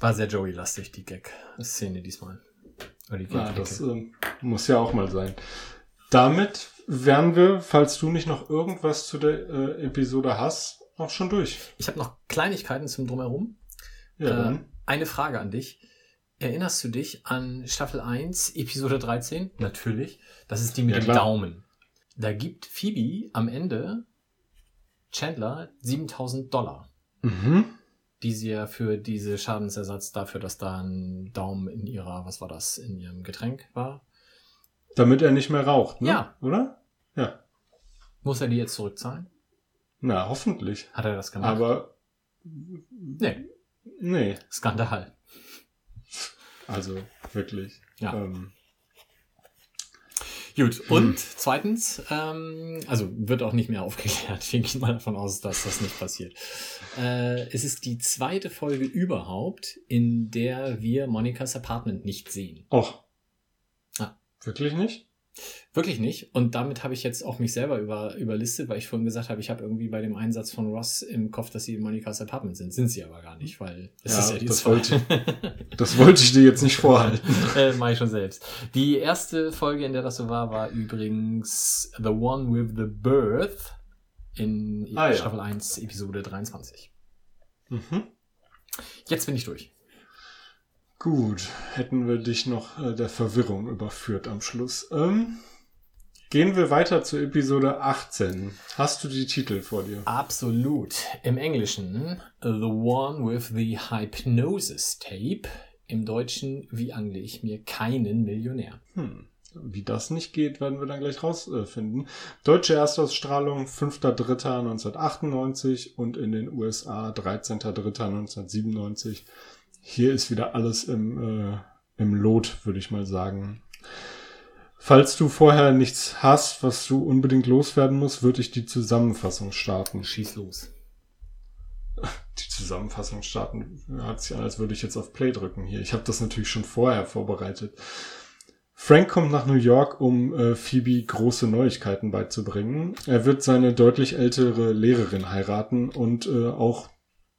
war sehr Joey-lastig, die Gag-Szene diesmal. Die Ja, das ähm, muss ja auch mal sein. Damit wären wir, falls du nicht noch irgendwas zu der äh, Episode hast, auch schon durch. ich habe noch Kleinigkeiten zum Drumherum. Ja, äh, dann. Eine Frage an dich. Erinnerst du dich an Staffel 1, Episode 13? Natürlich. Das ist die mit Ja, dem. Daumen. Da gibt Phoebe am Ende Chandler 7000 Dollar, Mhm. die sie ja für diese Schadensersatz dafür, dass da ein Daumen in ihrer, was war das, in ihrem Getränk war. Damit er nicht mehr raucht, ne? Ja. Oder? Ja. Muss er die jetzt zurückzahlen? Na, hoffentlich. Hat er das gemacht? Aber nee, nee, Skandal. also wirklich. Ja. Ähm, Gut, und zweitens, ähm, also wird auch nicht mehr [laughs] aufgeklärt. Ich gehe mal davon aus, dass das nicht passiert. Äh, es ist die zweite Folge überhaupt, in der wir Monikas Apartment nicht sehen. och. Ah. Wirklich nicht? Wirklich nicht. Und damit habe ich jetzt auch mich selber über, überlistet, weil ich vorhin gesagt habe, ich habe irgendwie bei dem Einsatz von Ross im Kopf, dass sie in Monikas Apartment sind. Sind sie aber gar nicht, weil es Ja, ist ja die das zweite. [laughs] Das wollte ich dir jetzt nicht vorhalten. [laughs] äh, mach ich schon selbst. Die erste Folge, in der das so war, war übrigens The One with the Birth in Ah, ja. Staffel 1, Episode 23. Mhm. Jetzt bin ich durch. Gut, hätten wir dich noch äh, der Verwirrung überführt am Schluss. Ähm, gehen wir weiter zu Episode 18. Hast du die Titel vor dir? Absolut. Im Englischen The One with the Hypnosis Tape. Im Deutschen Wie angle ich mir keinen Millionär. Hm. Wie das nicht geht, werden wir dann gleich rausfinden. Deutsche Erstausstrahlung 5.3.1998 und in den USA 13.3.1997. Hier ist wieder alles im, äh, im Lot, würde ich mal sagen. Falls du vorher nichts hast, was du unbedingt loswerden musst, würde ich die Zusammenfassung starten. Schieß los. [laughs] Die Zusammenfassung starten hört sich an, als würde ich jetzt auf Play drücken hier. Ich habe das natürlich schon vorher vorbereitet. Frank kommt nach New York, um äh, Phoebe große Neuigkeiten beizubringen. Er wird seine deutlich ältere Lehrerin heiraten und äh, auch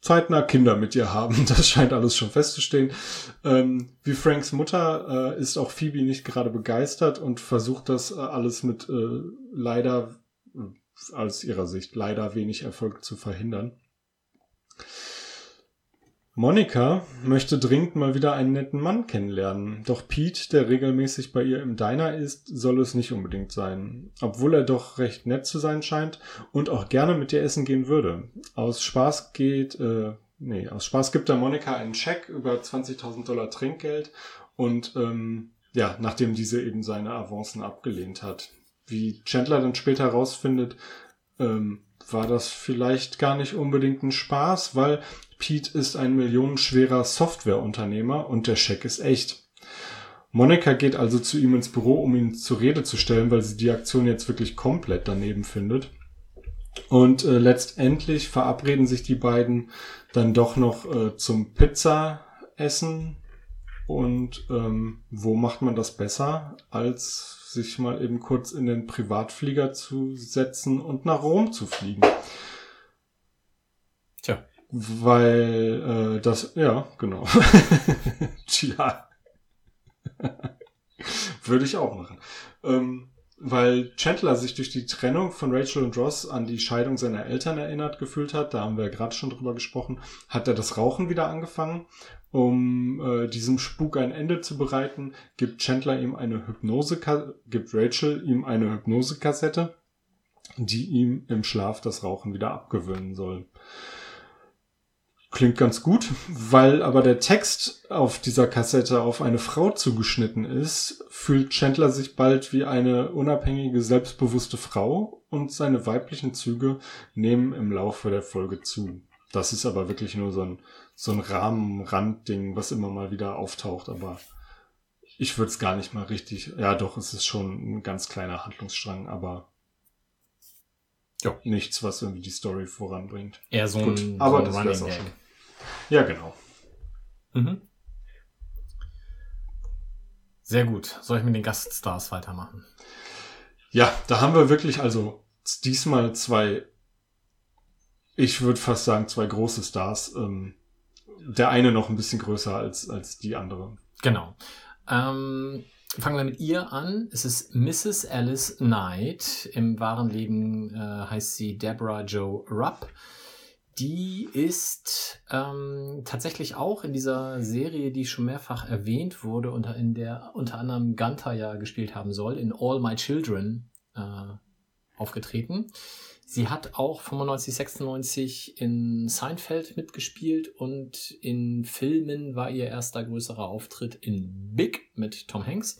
zeitnah Kinder mit ihr haben. [laughs] Das scheint alles schon festzustehen. Ähm, wie Franks Mutter äh, ist auch Phoebe nicht gerade begeistert und versucht das äh, alles mit äh, leider, äh, aus ihrer Sicht, leider wenig Erfolg zu verhindern. Monika möchte dringend mal wieder einen netten Mann kennenlernen. Doch Pete, der regelmäßig bei ihr im Diner ist, soll es nicht unbedingt sein. Obwohl er doch recht nett zu sein scheint und auch gerne mit ihr essen gehen würde. Aus Spaß geht, äh, nee, aus Spaß gibt er Monika einen Scheck über 20.000 Dollar Trinkgeld und, ähm, ja, nachdem diese eben seine Avancen abgelehnt hat. Wie Chandler dann später herausfindet, ähm, war das vielleicht gar nicht unbedingt ein Spaß, weil Pete ist ein millionenschwerer Softwareunternehmer und der Scheck ist echt. Monika geht also zu ihm ins Büro, um ihn zur Rede zu stellen, weil sie die Aktion jetzt wirklich komplett daneben findet. Und äh, letztendlich verabreden sich die beiden dann doch noch äh, zum Pizza-Essen. Und ähm, wo macht man das besser, als sich mal eben kurz in den Privatflieger zu setzen und nach Rom zu fliegen? Weil äh, das, ja, genau. [laughs] Tja. Würde ich auch machen. Ähm, weil Chandler sich durch die Trennung von Rachel und Ross an die Scheidung seiner Eltern erinnert gefühlt hat, da haben wir ja gerade schon drüber gesprochen, hat er das Rauchen wieder angefangen. Um äh, diesem Spuk ein Ende zu bereiten, gibt Chandler ihm eine Hypnose, gibt Rachel ihm eine Hypnosekassette, die ihm im Schlaf das Rauchen wieder abgewöhnen soll. Klingt ganz gut, weil aber der Text auf dieser Kassette auf eine Frau zugeschnitten ist, fühlt Chandler sich bald wie eine unabhängige, selbstbewusste Frau und seine weiblichen Züge nehmen im Laufe der Folge zu. Das ist aber wirklich nur so ein, so ein Rahmenrandding, was immer mal wieder auftaucht, aber ich würde es gar nicht mal richtig, ja doch, es ist schon ein ganz kleiner Handlungsstrang, aber Ja. nichts, was irgendwie die Story voranbringt. Eher so Gut, ein, aber so das Running auch schon. Ja, genau. Mhm. Sehr gut. Soll ich mit den Gaststars weitermachen? Ja, da haben wir wirklich also diesmal zwei, ich würde fast sagen, zwei große Stars. Ähm, der eine noch ein bisschen größer als, als die andere. Genau. Ähm, fangen wir mit ihr an. Es ist Mrs. Alice Knight. Im wahren Leben äh, heißt sie Deborah Joe Rupp. Die ist ähm, tatsächlich auch in dieser Serie, die schon mehrfach erwähnt wurde, unter, in der unter anderem Gunther ja gespielt haben soll, in All My Children äh, aufgetreten. Sie hat auch 95, 96 in Seinfeld mitgespielt und in Filmen war ihr erster größerer Auftritt in Big mit Tom Hanks.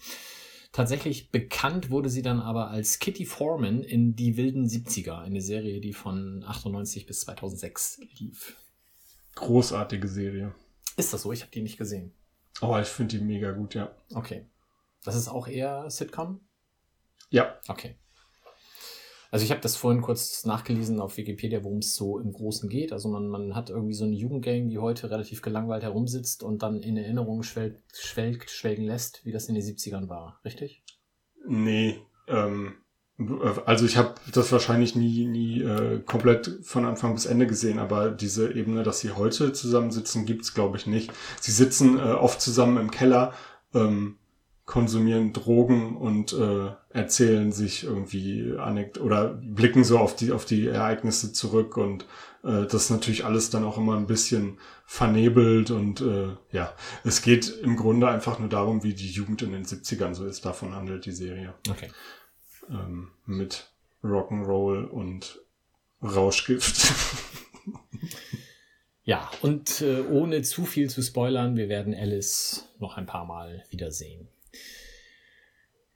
Tatsächlich bekannt wurde sie dann aber als Kitty Foreman in Die wilden 70er, eine Serie, die von 98 bis 2006 lief. Großartige Serie. Ist das so? Ich habe die nicht gesehen. Oh, ich finde die mega gut, ja. Okay. Das ist auch eher Sitcom? Ja. Okay. Also ich habe das vorhin kurz nachgelesen auf Wikipedia, worum es so im Großen geht. Also man, man hat irgendwie so eine Jugendgang, die heute relativ gelangweilt herumsitzt und dann in Erinnerungen schwelgt, schwelgt, schwelgen lässt, wie das in den 70ern war, richtig? Nee, ähm, also ich habe das wahrscheinlich nie, nie äh, komplett von Anfang bis Ende gesehen, aber diese Ebene, dass sie heute zusammensitzen, gibt's glaube ich nicht. Sie sitzen äh, oft zusammen im Keller, ähm, konsumieren Drogen und äh, erzählen sich irgendwie Anek oder blicken so auf die auf die Ereignisse zurück und äh, das ist natürlich alles dann auch immer ein bisschen vernebelt und äh, ja, es geht im Grunde einfach nur darum, wie die Jugend in den 70ern so ist. Davon handelt die Serie. Okay. Ähm, mit Rock'n'Roll und Rauschgift. [laughs] Ja, und äh, ohne zu viel zu spoilern, wir werden Alice noch ein paar Mal wiedersehen.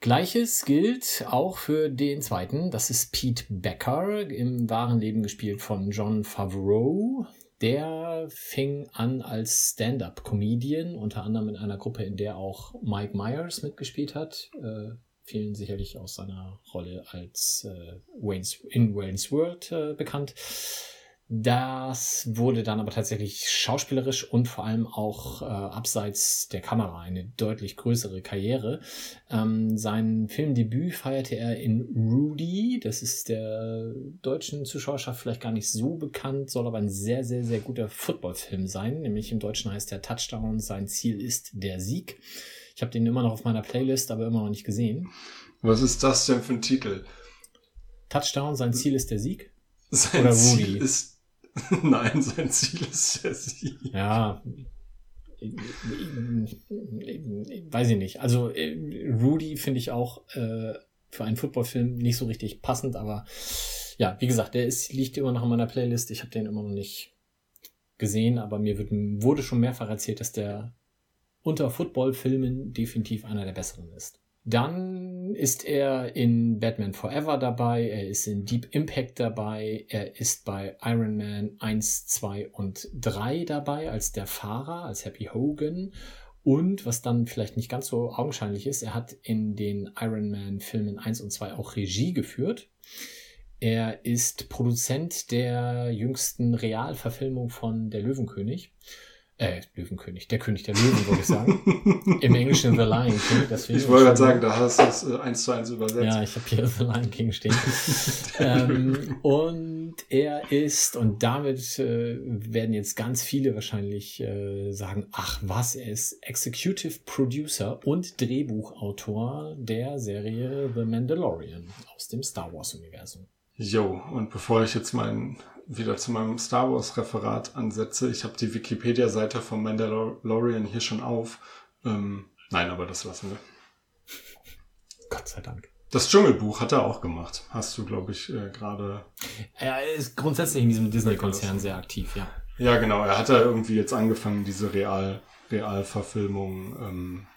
Gleiches gilt auch für den zweiten, das ist Pete Becker, im wahren Leben gespielt von John Favreau. Der fing an als Stand-up-Comedian, unter anderem in einer Gruppe, in der auch Mike Myers mitgespielt hat. Äh, vielen sicherlich aus seiner Rolle als äh, Wayne's, in Wayne's World äh, bekannt. Das wurde dann aber tatsächlich schauspielerisch und vor allem auch äh, abseits der Kamera eine deutlich größere Karriere. Ähm, sein Filmdebüt feierte er in Rudy. Das ist der deutschen Zuschauerschaft vielleicht gar nicht so bekannt, soll aber ein sehr, sehr, sehr guter Footballfilm sein. Nämlich im Deutschen heißt der Touchdown, sein Ziel ist der Sieg. Ich habe den immer noch auf meiner Playlist, aber immer noch nicht gesehen. Was ist das denn für ein Titel? Touchdown, sein Ziel ist der Sieg? Sein Oder Ziel Rudy. ist [laughs] Nein, sein Ziel ist der Sieg. Ja. Weiß ich nicht. Also äh, Rudy finde ich auch äh, für einen Footballfilm nicht so richtig passend, aber ja, wie gesagt, der ist, liegt immer noch in meiner Playlist. Ich habe den immer noch nicht gesehen, aber mir wird, wurde schon mehrfach erzählt, dass der unter Footballfilmen definitiv einer der besseren ist. Dann ist er in Batman Forever dabei, er ist in Deep Impact dabei, er ist bei Iron Man 1, 2 und 3 dabei als der Fahrer, als Happy Hogan. Und was dann vielleicht nicht ganz so augenscheinlich ist, er hat in den Iron Man Filmen 1 und 2 auch Regie geführt. Er ist Produzent der jüngsten Realverfilmung von Der Löwenkönig. Äh, Löwenkönig, der König der Löwen, würde ich sagen. [laughs] Im Englischen The Lion King. Deswegen Ich wollte gerade sagen, da hast du es äh, eins zu eins übersetzt. Ja, ich habe hier The Lion King stehen. [laughs] ähm, und er ist, und damit äh, werden jetzt ganz viele wahrscheinlich äh, sagen, ach was, er ist Executive Producer und Drehbuchautor der Serie The Mandalorian aus dem Star Wars-Universum. Jo, und bevor ich jetzt mein, wieder zu meinem Star Wars Referat ansetze, ich habe die Wikipedia-Seite von Mandalorian hier schon auf. Ähm, nein, aber das lassen wir. Gott sei Dank. Das Dschungelbuch hat er auch gemacht. Hast du, glaube ich, äh, gerade. Er ist grundsätzlich in diesem Disney-Konzern sehr aktiv, ja. Ja, genau. Er hat da irgendwie jetzt angefangen, diese Real, Realverfilmung ähm,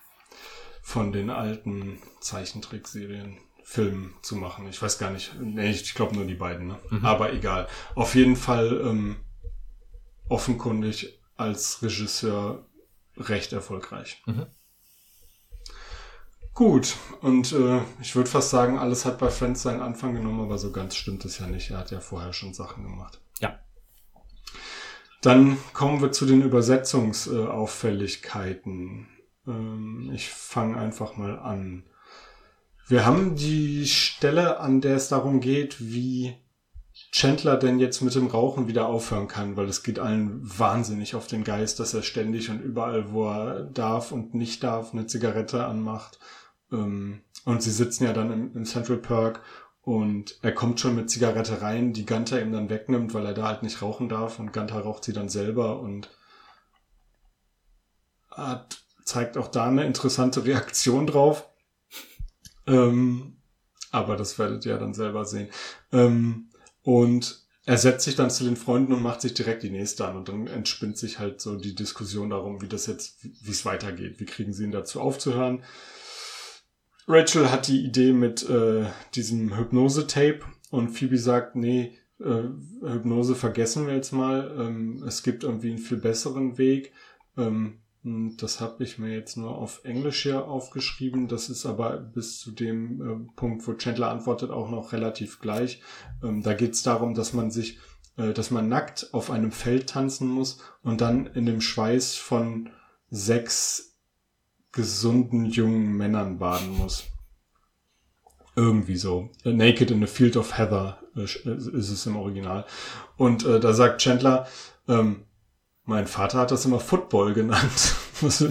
von den alten Zeichentrickserien, Filmen zu machen. Ich weiß gar nicht. Nee, ich glaube nur die beiden, ne? Aber egal. Auf jeden Fall ähm, offenkundig als Regisseur recht erfolgreich. Mhm. Gut, und äh, ich würde fast sagen, alles hat bei Friends seinen Anfang genommen, aber so ganz stimmt es ja nicht. Er hat ja vorher schon Sachen gemacht. Ja. Dann kommen wir zu den Übersetzungsauffälligkeiten. Ähm, ich fange einfach mal an. Wir haben die Stelle, an der es darum geht, wie Chandler denn jetzt mit dem Rauchen wieder aufhören kann, weil es geht allen wahnsinnig auf den Geist, dass er ständig und überall, wo er darf und nicht darf, eine Zigarette anmacht. Ähm, und sie sitzen ja dann im, Central Park und er kommt schon mit Zigarette rein, die Gunter ihm dann wegnimmt, weil er da halt nicht rauchen darf und Gunter raucht sie dann selber und hat, zeigt auch da eine interessante Reaktion drauf. Ähm, aber das werdet ihr ja dann selber sehen. Ähm, und er setzt sich dann zu den Freunden und macht sich direkt die nächste an. Und dann entspinnt sich halt so die Diskussion darum, wie das jetzt, wie es weitergeht. Wie kriegen sie ihn dazu aufzuhören? Rachel hat die Idee mit äh, diesem Hypnose-Tape und Phoebe sagt, nee, äh, Hypnose vergessen wir jetzt mal. Ähm, es gibt irgendwie einen viel besseren Weg. Ähm, das habe ich mir jetzt nur auf Englisch hier aufgeschrieben. Das ist aber bis zu dem äh, Punkt, wo Chandler antwortet, auch noch relativ gleich. Ähm, da geht es darum, dass man sich, äh, dass man nackt auf einem Feld tanzen muss und dann in dem Schweiß von sechs gesunden jungen Männern baden muss. Irgendwie so. Naked in a Field of Heather äh, ist es im Original. Und äh, da sagt Chandler, ähm, mein Vater hat das immer Football genannt, [laughs] was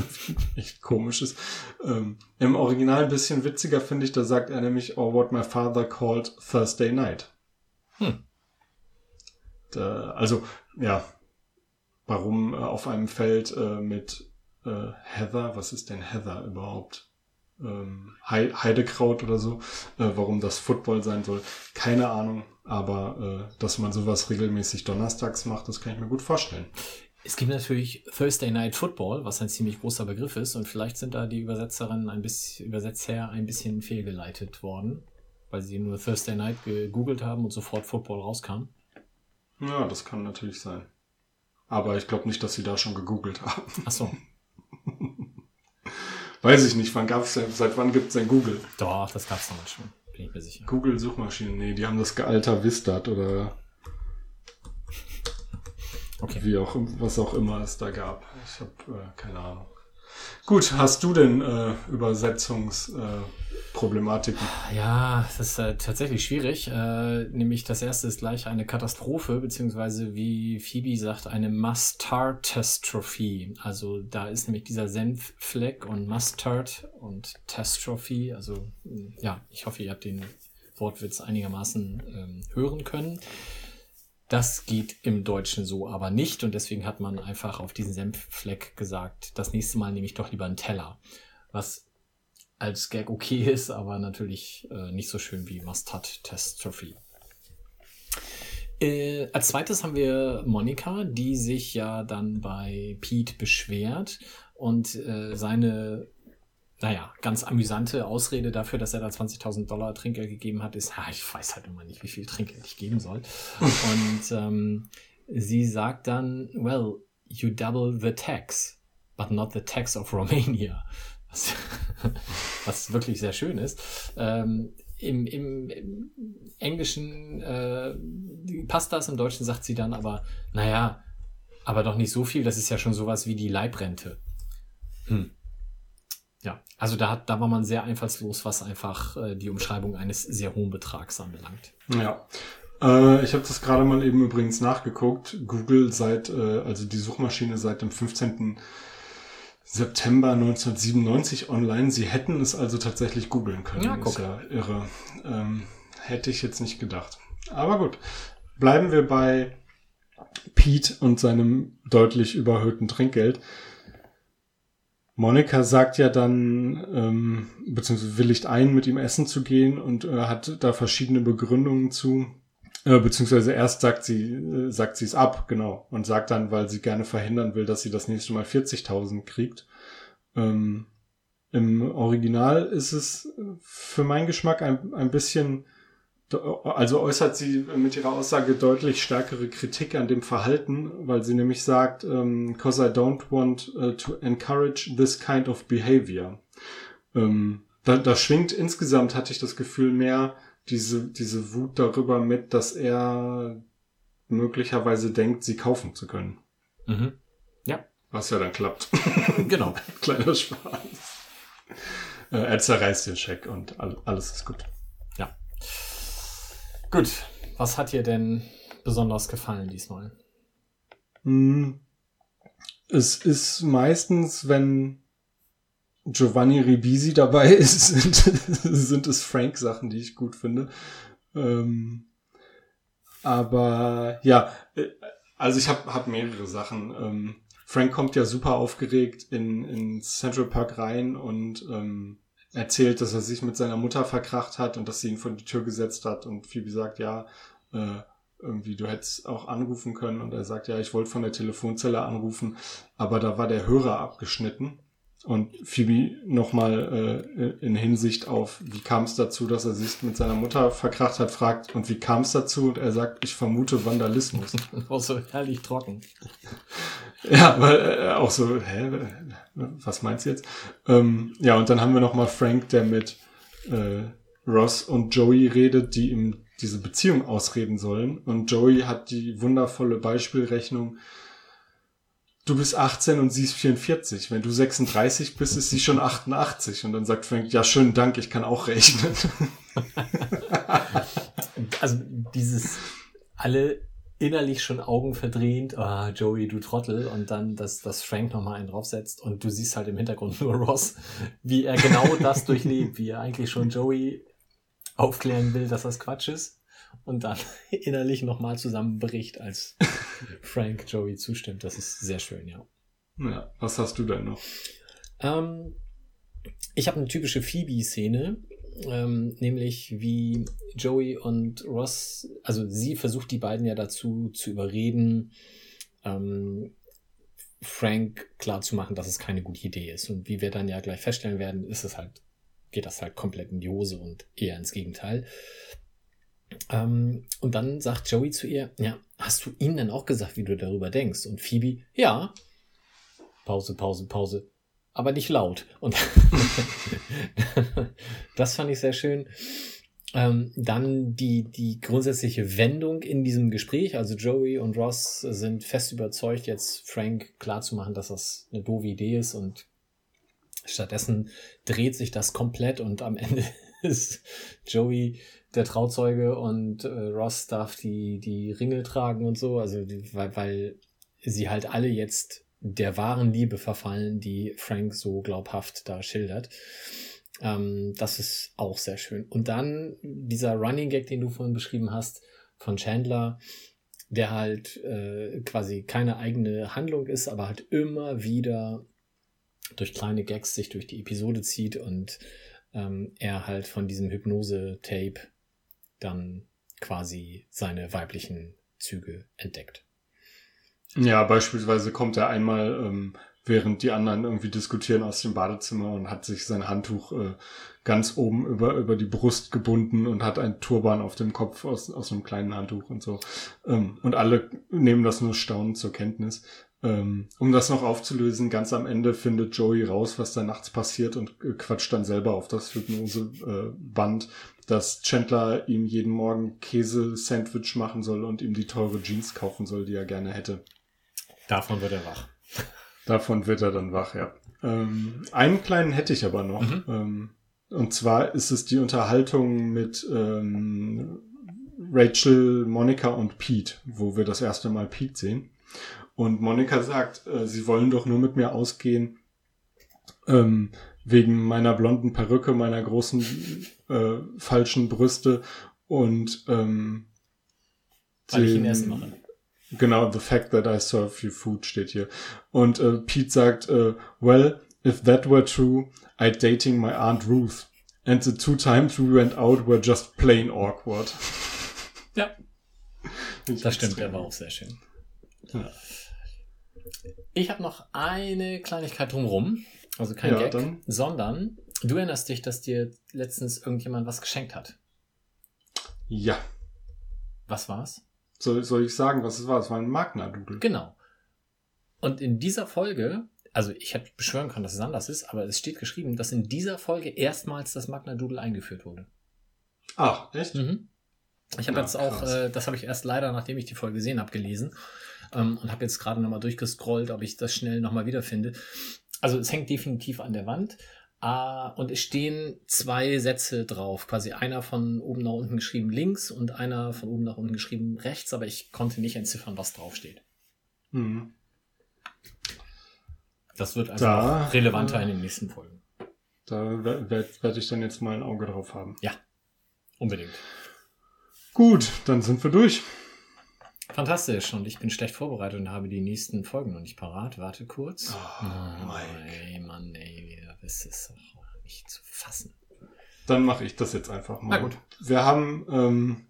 echt komisch ist. Ähm, Im Original ein bisschen witziger finde ich, da sagt er nämlich, oh, what my father called Thursday night. Hm. Da, also, ja, warum äh, auf einem Feld äh, mit äh, Heather, was ist denn Heather überhaupt? Ähm, Heidekraut oder so, äh, warum das Football sein soll, keine Ahnung. Aber äh, dass man sowas regelmäßig donnerstags macht, das kann ich mir gut vorstellen. Es gibt natürlich Thursday Night Football, was ein ziemlich großer Begriff ist, und vielleicht sind da die Übersetzerinnen ein bisschen, Übersetzer ein bisschen fehlgeleitet worden, weil sie nur Thursday Night gegoogelt haben und sofort Football rauskam. Ja, das kann natürlich sein. Aber ich glaube nicht, dass sie da schon gegoogelt haben. Ach so. [laughs] Weiß ich nicht, wann gab's denn, seit wann gibt's denn Google? Doch, das gab's damals schon, bin ich mir sicher. Google Suchmaschinen, nee, die haben das gealter Vistat oder Okay. Wie auch, was auch immer es da gab. Ich habe äh, keine Ahnung. Gut, hast du denn äh, Übersetzungsproblematiken? Äh, ja, das ist äh, tatsächlich schwierig. Äh, nämlich das erste ist gleich eine Katastrophe, beziehungsweise wie Phoebe sagt, eine Mustard-Testrophe. Also da ist nämlich dieser Senffleck und Mustard und Testrophe. Also ja, ich hoffe, ihr habt den Wortwitz einigermaßen ähm, hören können. Das geht im Deutschen so aber nicht und deswegen hat man einfach auf diesen Senffleck gesagt, das nächste Mal nehme ich doch lieber einen Teller. Was als Gag okay [laughs] ist, aber natürlich äh, nicht so schön wie Mustard Test Trophy. Äh, als zweites haben wir Monika, die sich ja dann bei Pete beschwert und äh, seine naja, ganz amüsante Ausrede dafür, dass er da 20.000 Dollar Trinkgeld gegeben hat, ist, [laughs] ha, ich weiß halt immer nicht, wie viel Trinkgeld ich geben soll. [laughs] Und ähm, sie sagt dann, well, you double the tax, but not the tax of Romania. Was, [laughs] was wirklich sehr schön ist. Ähm, im, im, im Englischen äh, passt das, im Deutschen sagt sie dann aber, naja, aber doch nicht so viel, das ist ja schon sowas wie die Leibrente. Hm. Ja, also da, da war man sehr einfallslos, was einfach äh, die Umschreibung eines sehr hohen Betrags anbelangt. Ja. Äh, ich habe das gerade mal eben übrigens nachgeguckt. Google seit, äh, also die Suchmaschine seit dem 15. September 1997 online. Sie hätten es also tatsächlich googeln können. Ja, guck. Ist ja irre. Ähm, hätte ich jetzt nicht gedacht. Aber gut. Bleiben wir bei Pete und seinem deutlich überhöhten Trinkgeld. Monika sagt ja dann, ähm, beziehungsweise willigt ein, mit ihm essen zu gehen und äh, hat da verschiedene Begründungen zu. Äh, beziehungsweise erst sagt sie, äh, sagt sie es ab, genau, und sagt dann, weil sie gerne verhindern will, dass sie das nächste Mal 40.000 kriegt. Ähm, Im Original ist es für meinen Geschmack ein, ein bisschen also äußert sie mit ihrer Aussage deutlich stärkere Kritik an dem Verhalten, weil sie nämlich sagt, um, cause I don't want uh, to encourage this kind of behavior. Ähm, da, da schwingt insgesamt, hatte ich das Gefühl, mehr diese, diese Wut darüber mit, dass er möglicherweise denkt, sie kaufen zu können. Mhm. Ja. Was ja dann klappt. [laughs] genau. [laughs] Kleiner Spaß. Äh, er zerreißt den Scheck und alles ist gut. Gut, Was hat dir denn besonders gefallen diesmal? Hm. Es ist meistens, wenn Giovanni Ribisi dabei [laughs] ist, sind, sind es Frank-Sachen, die ich gut finde. Ähm, aber ja, äh, also ich habe hab mehrere Sachen. Ähm, Frank kommt ja super aufgeregt in, in Central Park rein und ähm, erzählt, dass er sich mit seiner Mutter verkracht hat und dass sie ihn vor die Tür gesetzt hat. Und Phoebe sagt, ja, äh, irgendwie, du hättest auch anrufen können. Und er sagt, ja, ich wollte von der Telefonzelle anrufen, aber da war der Hörer abgeschnitten. Und Phoebe nochmal äh, in Hinsicht auf, wie kam es dazu, dass er sich mit seiner Mutter verkracht hat, fragt, und wie kam es dazu? Und er sagt, ich vermute Vandalismus. [laughs] auch so herrlich trocken. [laughs] Ja, weil äh, auch so, hä, was meinst du jetzt? Ähm, ja, und dann haben wir nochmal Frank, der mit äh, Ross und Joey redet, die ihm diese Beziehung ausreden sollen. Und Joey hat die wundervolle Beispielrechnung, du bist 18 und sie ist 44. Wenn du 36 bist, ist sie schon 88. Und dann sagt Frank, ja, schönen Dank, ich kann auch rechnen. [laughs] also dieses alle innerlich schon Augen verdrehend, ah, Joey, du Trottel, und dann, dass, dass Frank nochmal einen draufsetzt und du siehst halt im Hintergrund nur Ross, wie er genau das durchlebt, wie er eigentlich schon Joey aufklären will, dass das Quatsch ist und dann [laughs] innerlich nochmal zusammenbricht, als [laughs] Frank Joey zustimmt. Das ist sehr schön, ja. Ja, was hast du denn noch? Ähm, ich habe eine typische Phoebe-Szene, ähm, nämlich wie Joey und Ross, also sie versucht die beiden ja dazu zu überreden, ähm, Frank klarzumachen, dass es keine gute Idee ist. Und wie wir dann ja gleich feststellen werden, ist es halt, geht das halt komplett in die Hose und eher ins Gegenteil. Ähm, und dann sagt Joey zu ihr, ja, hast du ihm denn auch gesagt, wie du darüber denkst? Und Phoebe, ja. Pause, Pause, Pause. Aber nicht laut. Und [laughs] das fand ich sehr schön. Ähm, dann die, die grundsätzliche Wendung in diesem Gespräch. Also Joey und Ross sind fest überzeugt, jetzt Frank klarzumachen, dass das eine doofe Idee ist und stattdessen dreht sich das komplett und am Ende [laughs] ist Joey der Trauzeuge und äh, Ross darf die, die Ringel tragen und so, also weil, weil sie halt alle jetzt der wahren Liebe verfallen, die Frank so glaubhaft da schildert. Ähm, das ist auch sehr schön. Und dann dieser Running Gag, den du vorhin beschrieben hast, von Chandler, der halt äh, quasi keine eigene Handlung ist, aber halt immer wieder durch kleine Gags sich durch die Episode zieht und ähm, er halt von diesem Hypnose-Tape dann quasi seine weiblichen Züge entdeckt. Ja, beispielsweise kommt er einmal, ähm, während die anderen irgendwie diskutieren aus dem Badezimmer und hat sich sein Handtuch äh, ganz oben über, über die Brust gebunden und hat ein Turban auf dem Kopf aus, aus einem kleinen Handtuch und so. Ähm, und alle nehmen das nur staunend zur Kenntnis. Ähm, um das noch aufzulösen, ganz am Ende findet Joey raus, was da nachts passiert und äh, quatscht dann selber auf das Hypnoseband, äh, dass Chandler ihm jeden Morgen Käse-Sandwich machen soll und ihm die teure Jeans kaufen soll, die er gerne hätte. Davon wird er wach. Davon wird er dann wach, ja. Ähm, einen kleinen hätte ich aber noch. Mhm. Ähm, und zwar ist es die Unterhaltung mit ähm, Rachel, Monica und Pete, wo wir das erste Mal Pete sehen. Und Monica sagt, äh, sie wollen doch nur mit mir ausgehen, ähm, wegen meiner blonden Perücke, meiner großen äh, falschen Brüste und ähm, Weil ich ihn Essen mache. Genau, the fact that I serve you food steht hier. Und äh, Pete sagt, äh, well, if that were true, I'd dating my Aunt Ruth. And the two times we went out were just plain awkward. [laughs] Ja. das stimmt, der war auch sehr schön. Ja. Ich habe noch eine Kleinigkeit drumrum. Also kein ja, Gag, dann. sondern du erinnerst dich, dass dir letztens irgendjemand was geschenkt hat. Ja. Was war's? Soll, soll ich sagen, was es war? Es war ein Magna-Doodle. Genau. Und in dieser Folge, also ich hätte beschwören können, dass es anders ist, aber es steht geschrieben, dass in dieser Folge erstmals das Magna-Doodle eingeführt wurde. Ach, echt? Mhm. Ich habe ja, jetzt auch, äh, das habe ich erst leider, nachdem ich die Folge gesehen habe, gelesen ähm, und habe jetzt gerade nochmal durchgescrollt, ob ich das schnell nochmal wiederfinde. Also es hängt definitiv an der Wand, Ah, und es stehen zwei Sätze drauf. Quasi einer von oben nach unten geschrieben links und einer von oben nach unten geschrieben rechts, aber ich konnte nicht entziffern, was draufsteht. Mhm. Das wird also Da, relevanter äh, in den nächsten Folgen. Da werde werd ich dann jetzt mal ein Auge drauf haben. Ja, unbedingt. Gut, dann sind wir durch. Fantastisch. Und ich bin schlecht vorbereitet und habe die nächsten Folgen noch nicht parat. Warte kurz. Oh, Mike. Ey, Mann, ey, das ist doch nicht zu fassen. Dann mache ich das jetzt einfach mal. Na gut. Wir haben, ähm,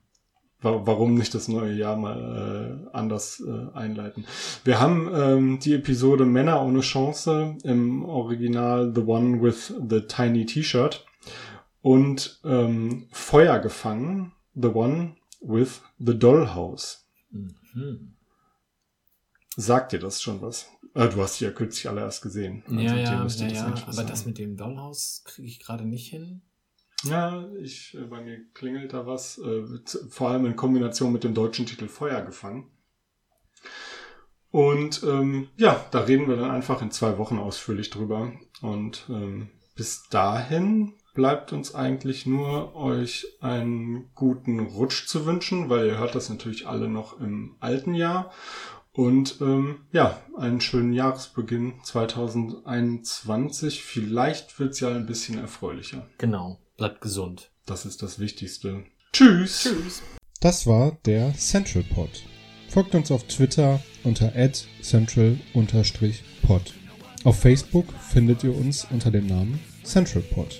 wa warum nicht das neue Jahr mal äh, anders äh, einleiten? Wir haben ähm, die Episode Männer ohne Chance im Original The One with the Tiny T-Shirt und ähm, Feuer gefangen, The One with the Dollhouse. Mhm. Sagt dir das schon was? Äh, du hast sie ja kürzlich alle erst gesehen. Also Ja, ja, ja, das ja. Aber das mit dem Dollhaus kriege ich gerade nicht hin. Ja, ich, äh, bei mir klingelt da was, äh, vor allem in Kombination mit dem deutschen Titel Feuer gefangen. Und ähm, ja, da reden wir dann einfach in zwei Wochen ausführlich drüber. Und ähm, bis dahin bleibt uns eigentlich nur euch einen guten Rutsch zu wünschen, weil ihr hört das natürlich alle noch im alten Jahr. Und ähm, ja, einen schönen Jahresbeginn 2021. Vielleicht wird's ja ein bisschen erfreulicher. Genau. Bleibt gesund. Das ist das Wichtigste. Tschüss. Tschüss. Das war der Central Pod. Folgt uns auf Twitter unter central-pod. Auf Facebook findet ihr uns unter dem Namen Central Pod.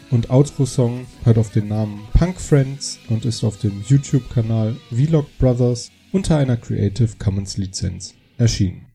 und Outro-Song hört auf den Namen Punk Friends und ist auf dem YouTube-Kanal Vlog Brothers unter einer Creative Commons Lizenz erschienen.